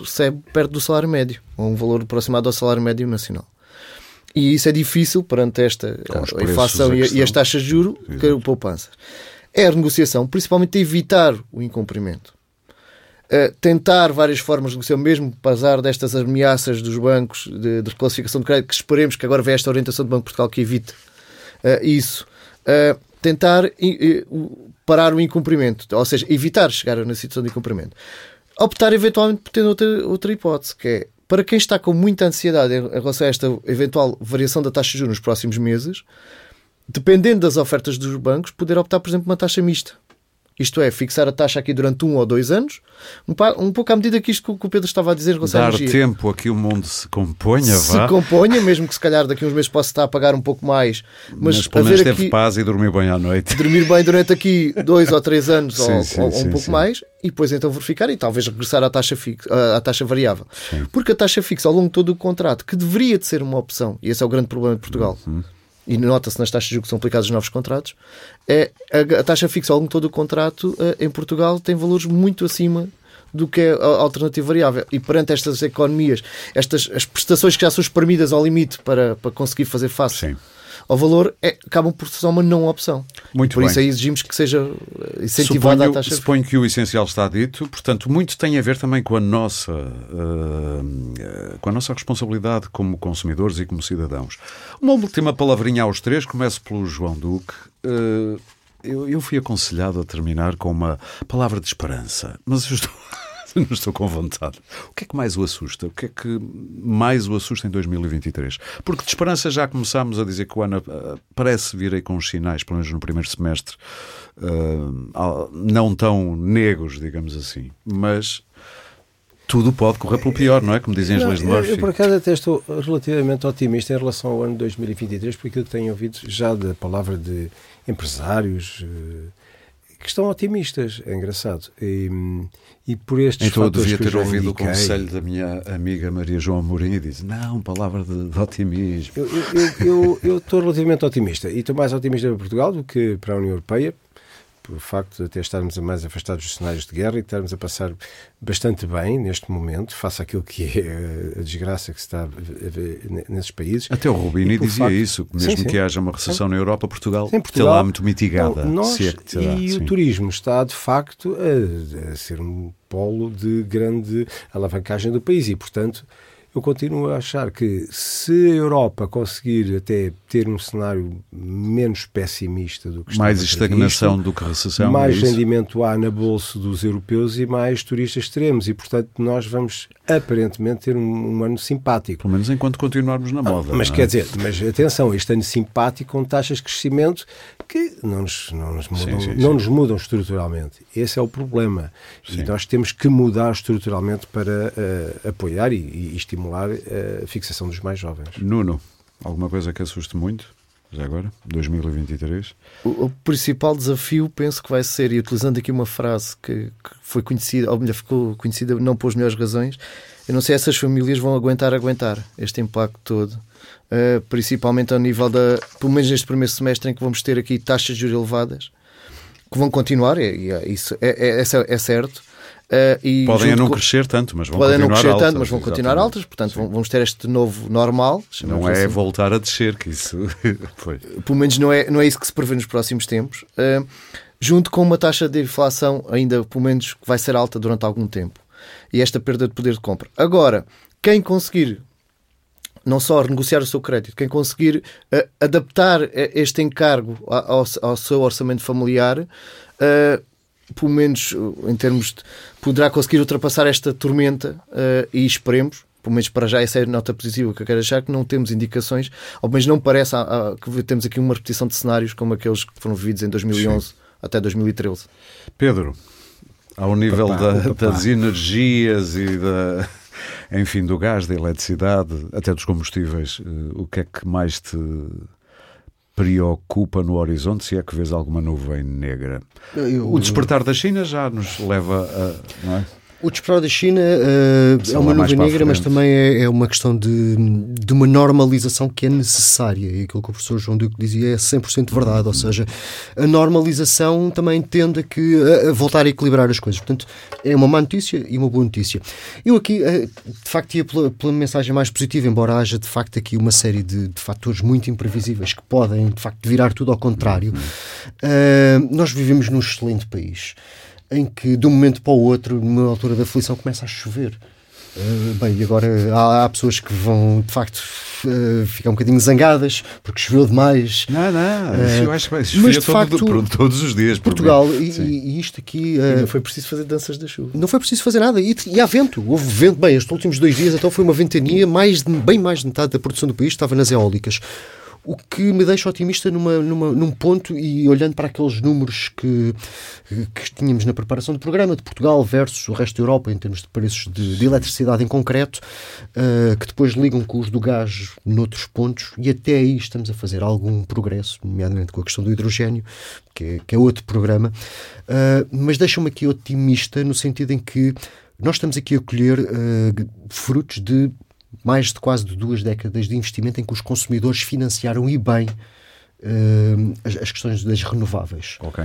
recebe perto do salário médio, ou um valor aproximado ao salário médio nacional. E isso é difícil perante esta a inflação e, e, as taxas de juro que o poupança. É a negociação, principalmente evitar o incumprimento. Uh, tentar várias formas de negociação, mesmo apesar destas ameaças dos bancos de, de reclassificação de crédito, que esperemos que agora venha esta orientação do Banco de Portugal que evite uh, isso. Uh, tentar parar o incumprimento, ou seja, evitar chegar na situação de incumprimento. Optar eventualmente por ter outra, outra hipótese, que é para quem está com muita ansiedade em relação a esta eventual variação da taxa de juros nos próximos meses, dependendo das ofertas dos bancos, poder optar, por exemplo, uma taxa mista. Isto é, fixar a taxa aqui durante um ou dois anos, um, um pouco à medida que isto que o Pedro estava a dizer em relação Dar tempo a que o mundo se componha, se vá. Se componha, mesmo que se calhar daqui a uns meses possa estar a pagar um pouco mais. Mas, mas pelo menos teve aqui, paz e dormir bem à noite. Dormir bem durante aqui dois ou três anos sim, ou, sim, ou, sim, um pouco mais e depois então verificar e talvez regressar à taxa, fixa, à taxa variável. Porque a taxa fixa ao longo de todo o contrato, que deveria de ser uma opção, e esse é o grande problema de Portugal, uhum e nota-se nas taxas de juros que são aplicadas nos novos contratos, é a, a taxa fixa ao longo de todo o contrato eh, em Portugal tem valores muito acima do que é a alternativa variável. E perante estas economias, estas as prestações que já são espremidas ao limite para, para conseguir fazer face Sim ao valor é, acabam por ser uma não opção. Muito por bem. isso aí exigimos que seja incentivada suponho, a taxa. Suponho que o essencial está dito, portanto, muito tem a ver também com a nossa, uh, com a nossa responsabilidade como consumidores e como cidadãos. Uma última palavrinha aos três, começo pelo João Duque. Uh, eu, eu fui aconselhado a terminar com uma palavra de esperança, mas eu estou. não estou com vontade. O que é que mais o assusta? O que é que mais o assusta em 2023? Porque de esperança já começámos a dizer que o ano uh, parece vir aí com os sinais, pelo menos no primeiro semestre, uh, não tão negros, digamos assim. Mas tudo pode correr pelo pior, não é? Como dizem as leis de Murphy. Eu, por acaso, até estou relativamente otimista em relação ao ano 2023, porque eu tenho ouvido já da palavra de empresários eh, que estão otimistas. É engraçado. E, e por estes então eu devia ter ouvido indiquei, o conselho da minha amiga Maria João Amorim e disse: Não, palavra de, de otimismo. Eu, eu, eu, eu, estou relativamente otimista e estou mais otimista para Portugal do que para a União Europeia pelo facto de até estarmos mais afastados dos cenários de guerra e estarmos a passar bastante bem neste momento, face àquilo que é a desgraça que se está a ver nesses países. Até o Rubini dizia facto... isso, que mesmo sim, sim. que haja uma recessão sim. na Europa, Portugal, sim, Portugal lá muito mitigada. Então, nós, é e o turismo está, de facto, a, a ser um polo de grande alavancagem do país e, portanto, eu continuo a achar que se a Europa conseguir até ter um cenário menos pessimista do que está mais estagnação do que recessão, mais é rendimento há na bolsa dos europeus e mais turistas teremos e portanto nós vamos aparentemente ter um, um ano simpático. Pelo menos enquanto continuarmos na moda. Ah, mas é? quer dizer, mas atenção, este ano simpático com taxas de crescimento que não nos, não nos, mudam, sim, sim, não sim. nos mudam estruturalmente. Esse é o problema. E nós temos que mudar estruturalmente para uh, apoiar e, e estimular a fixação dos mais jovens. Nuno, alguma coisa que assuste muito? Já agora, 2023? O, o, principal desafio, penso que vai ser, e utilizando aqui uma frase que, que, foi conhecida, ou melhor, ficou conhecida não pelas melhores razões, eu não sei se essas famílias vão aguentar aguentar este impacto todo. Uh, principalmente ao nível da, pelo menos neste primeiro semestre em que vamos ter aqui taxas de juros elevadas, que vão continuar, é, é isso é, é, é certo, Uh, podem não crescer tanto, mas vão podem continuar não crescer altas, tanto, mas vão continuar exatamente. altas. Portanto, Sim. vamos ter este novo normal. Não é assim. voltar a descer, que isso foi. Pelo menos não é, não é isso que se prevê nos próximos tempos. Uh, junto com uma taxa de inflação ainda, pelo menos, que vai ser alta durante algum tempo. E esta perda de poder de compra. Agora, quem conseguir não só renegociar o seu crédito, quem conseguir uh, adaptar este encargo ao, ao, seu orçamento familiar, uh, pelo menos em termos de, poderá conseguir ultrapassar esta tormenta uh, e esperemos pelo menos para já essa é a nota positiva que eu quero achar, que não temos indicações, ao menos não parece a, a, que temos aqui uma repetição de cenários como aqueles que foram vividos em 2011 Sim. até 2013. Pedro, ao nível da, das energias e da, enfim, do gás, da eletricidade, até dos combustíveis, eh, o que é que mais te preocupa no horizonte, se é que vês alguma nuvem negra? Eu, o despertar da China já nos leva a. Não é? O despertar da China uh, é uma nuvem negra, mas também é, é, uma questão de, de uma normalização que é necessária. E aquilo que o professor João Duque dizia é 100% verdade. Ou seja, a normalização também tende a, que, a, voltar a equilibrar as coisas. Portanto, é uma má notícia e uma boa notícia. Eu aqui, uh, de facto, ia pela, pela, mensagem mais positiva, embora haja, de facto, aqui uma série de, de fatores muito imprevisíveis que podem, de facto, virar tudo ao contrário. Uh, nós vivemos num excelente país em que de um momento para o outro, numa altura da aflição, começa a chover. Uh, bem, e agora há, há, pessoas que vão de facto uh, ficar um bocadinho zangadas porque choveu demais. Não, não, uh, eu acho que mas de facto, todo, todos os dias. Portugal, e, e, isto aqui. Uh, não foi preciso fazer danças da chuva. Não foi preciso fazer nada. E, e há vento, houve vento. Bem, estes últimos dois dias então foi uma ventania, mais de, bem mais de metade da produção do país estava nas eólicas o que me deixa otimista numa, numa, num ponto e olhando para aqueles números que, que tínhamos na preparação do programa de Portugal versus o resto da Europa em termos de preços de, de eletricidade em concreto, uh, que depois ligam com os do gás noutros pontos e até aí estamos a fazer algum progresso, nomeadamente com a questão do hidrogênio, que é, que é outro programa, uh, mas deixa-me aqui otimista no sentido em que nós estamos aqui a colher uh, frutos de mais de quase duas décadas de investimento em que os consumidores financiaram e bem uh, as, as, questões das renováveis. Ok.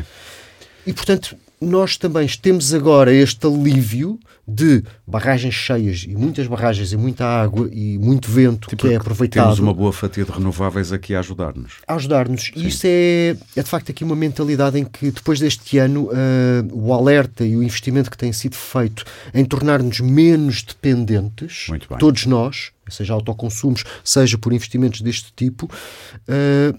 E, portanto, nós também temos agora este alívio de barragens cheias e muitas barragens e muita água e muito vento tipo, que é aproveitado. Temos uma boa fatia de renováveis aqui a ajudar-nos. A ajudar-nos. E isso é, é de facto aqui uma mentalidade em que depois deste ano uh, o alerta e o investimento que tem sido feito em tornar-nos menos dependentes, todos nós, seja autoconsumos, seja por investimentos deste tipo, uh,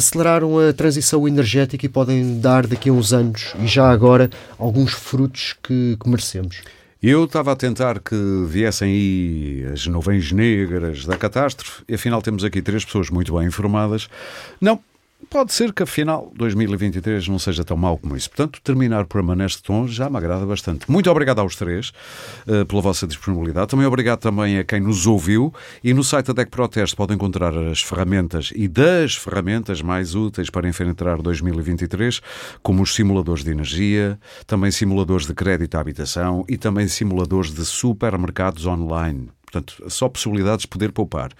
aceleraram a transição energética e podem dar daqui a uns anos e já agora alguns frutos que, que merecemos. Eu estava a tentar que viessem aí as nuvens negras da catástrofe e afinal temos aqui três pessoas muito bem informadas. Não, pode ser que afinal 2023 não seja tão mau como isso. Portanto, terminar por programa neste tom já me agrada bastante. Muito obrigado aos três uh, pela vossa disponibilidade. Também obrigado também a quem nos ouviu e no site da DEC Proteste podem encontrar as ferramentas e das ferramentas mais úteis para enfrentar 2023, como os simuladores de energia, também simuladores de crédito à habitação e também simuladores de supermercados online. Portanto, só possibilidades de poder poupar.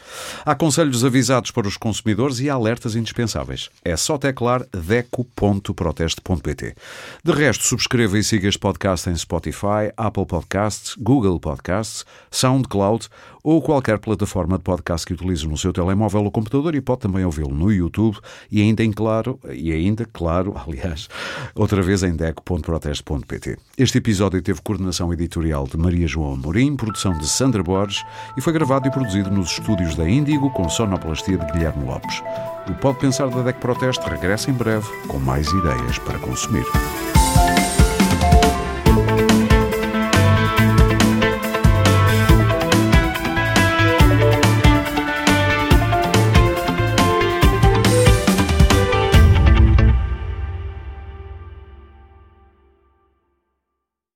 Há conselhos avisados para os consumidores e alertas indispensáveis. É só teclar deco.proteste.pt. De resto, subscreva e siga este podcast em Spotify, Apple Podcasts, Google Podcasts, SoundCloud ou qualquer plataforma de podcast que utilize no seu telemóvel ou computador e pode também ouvi-lo no YouTube e ainda em claro, e ainda claro, aliás, outra vez em deco.proteste.pt. Este episódio teve coordenação editorial de Maria João Amorim, produção de Sandra Borges e foi gravado e produzido nos estúdios da Índigo com sonoplastia de Guilherme Lopes. O Pode Pensar da DEC Proteste regressa em breve com mais ideias para consumir.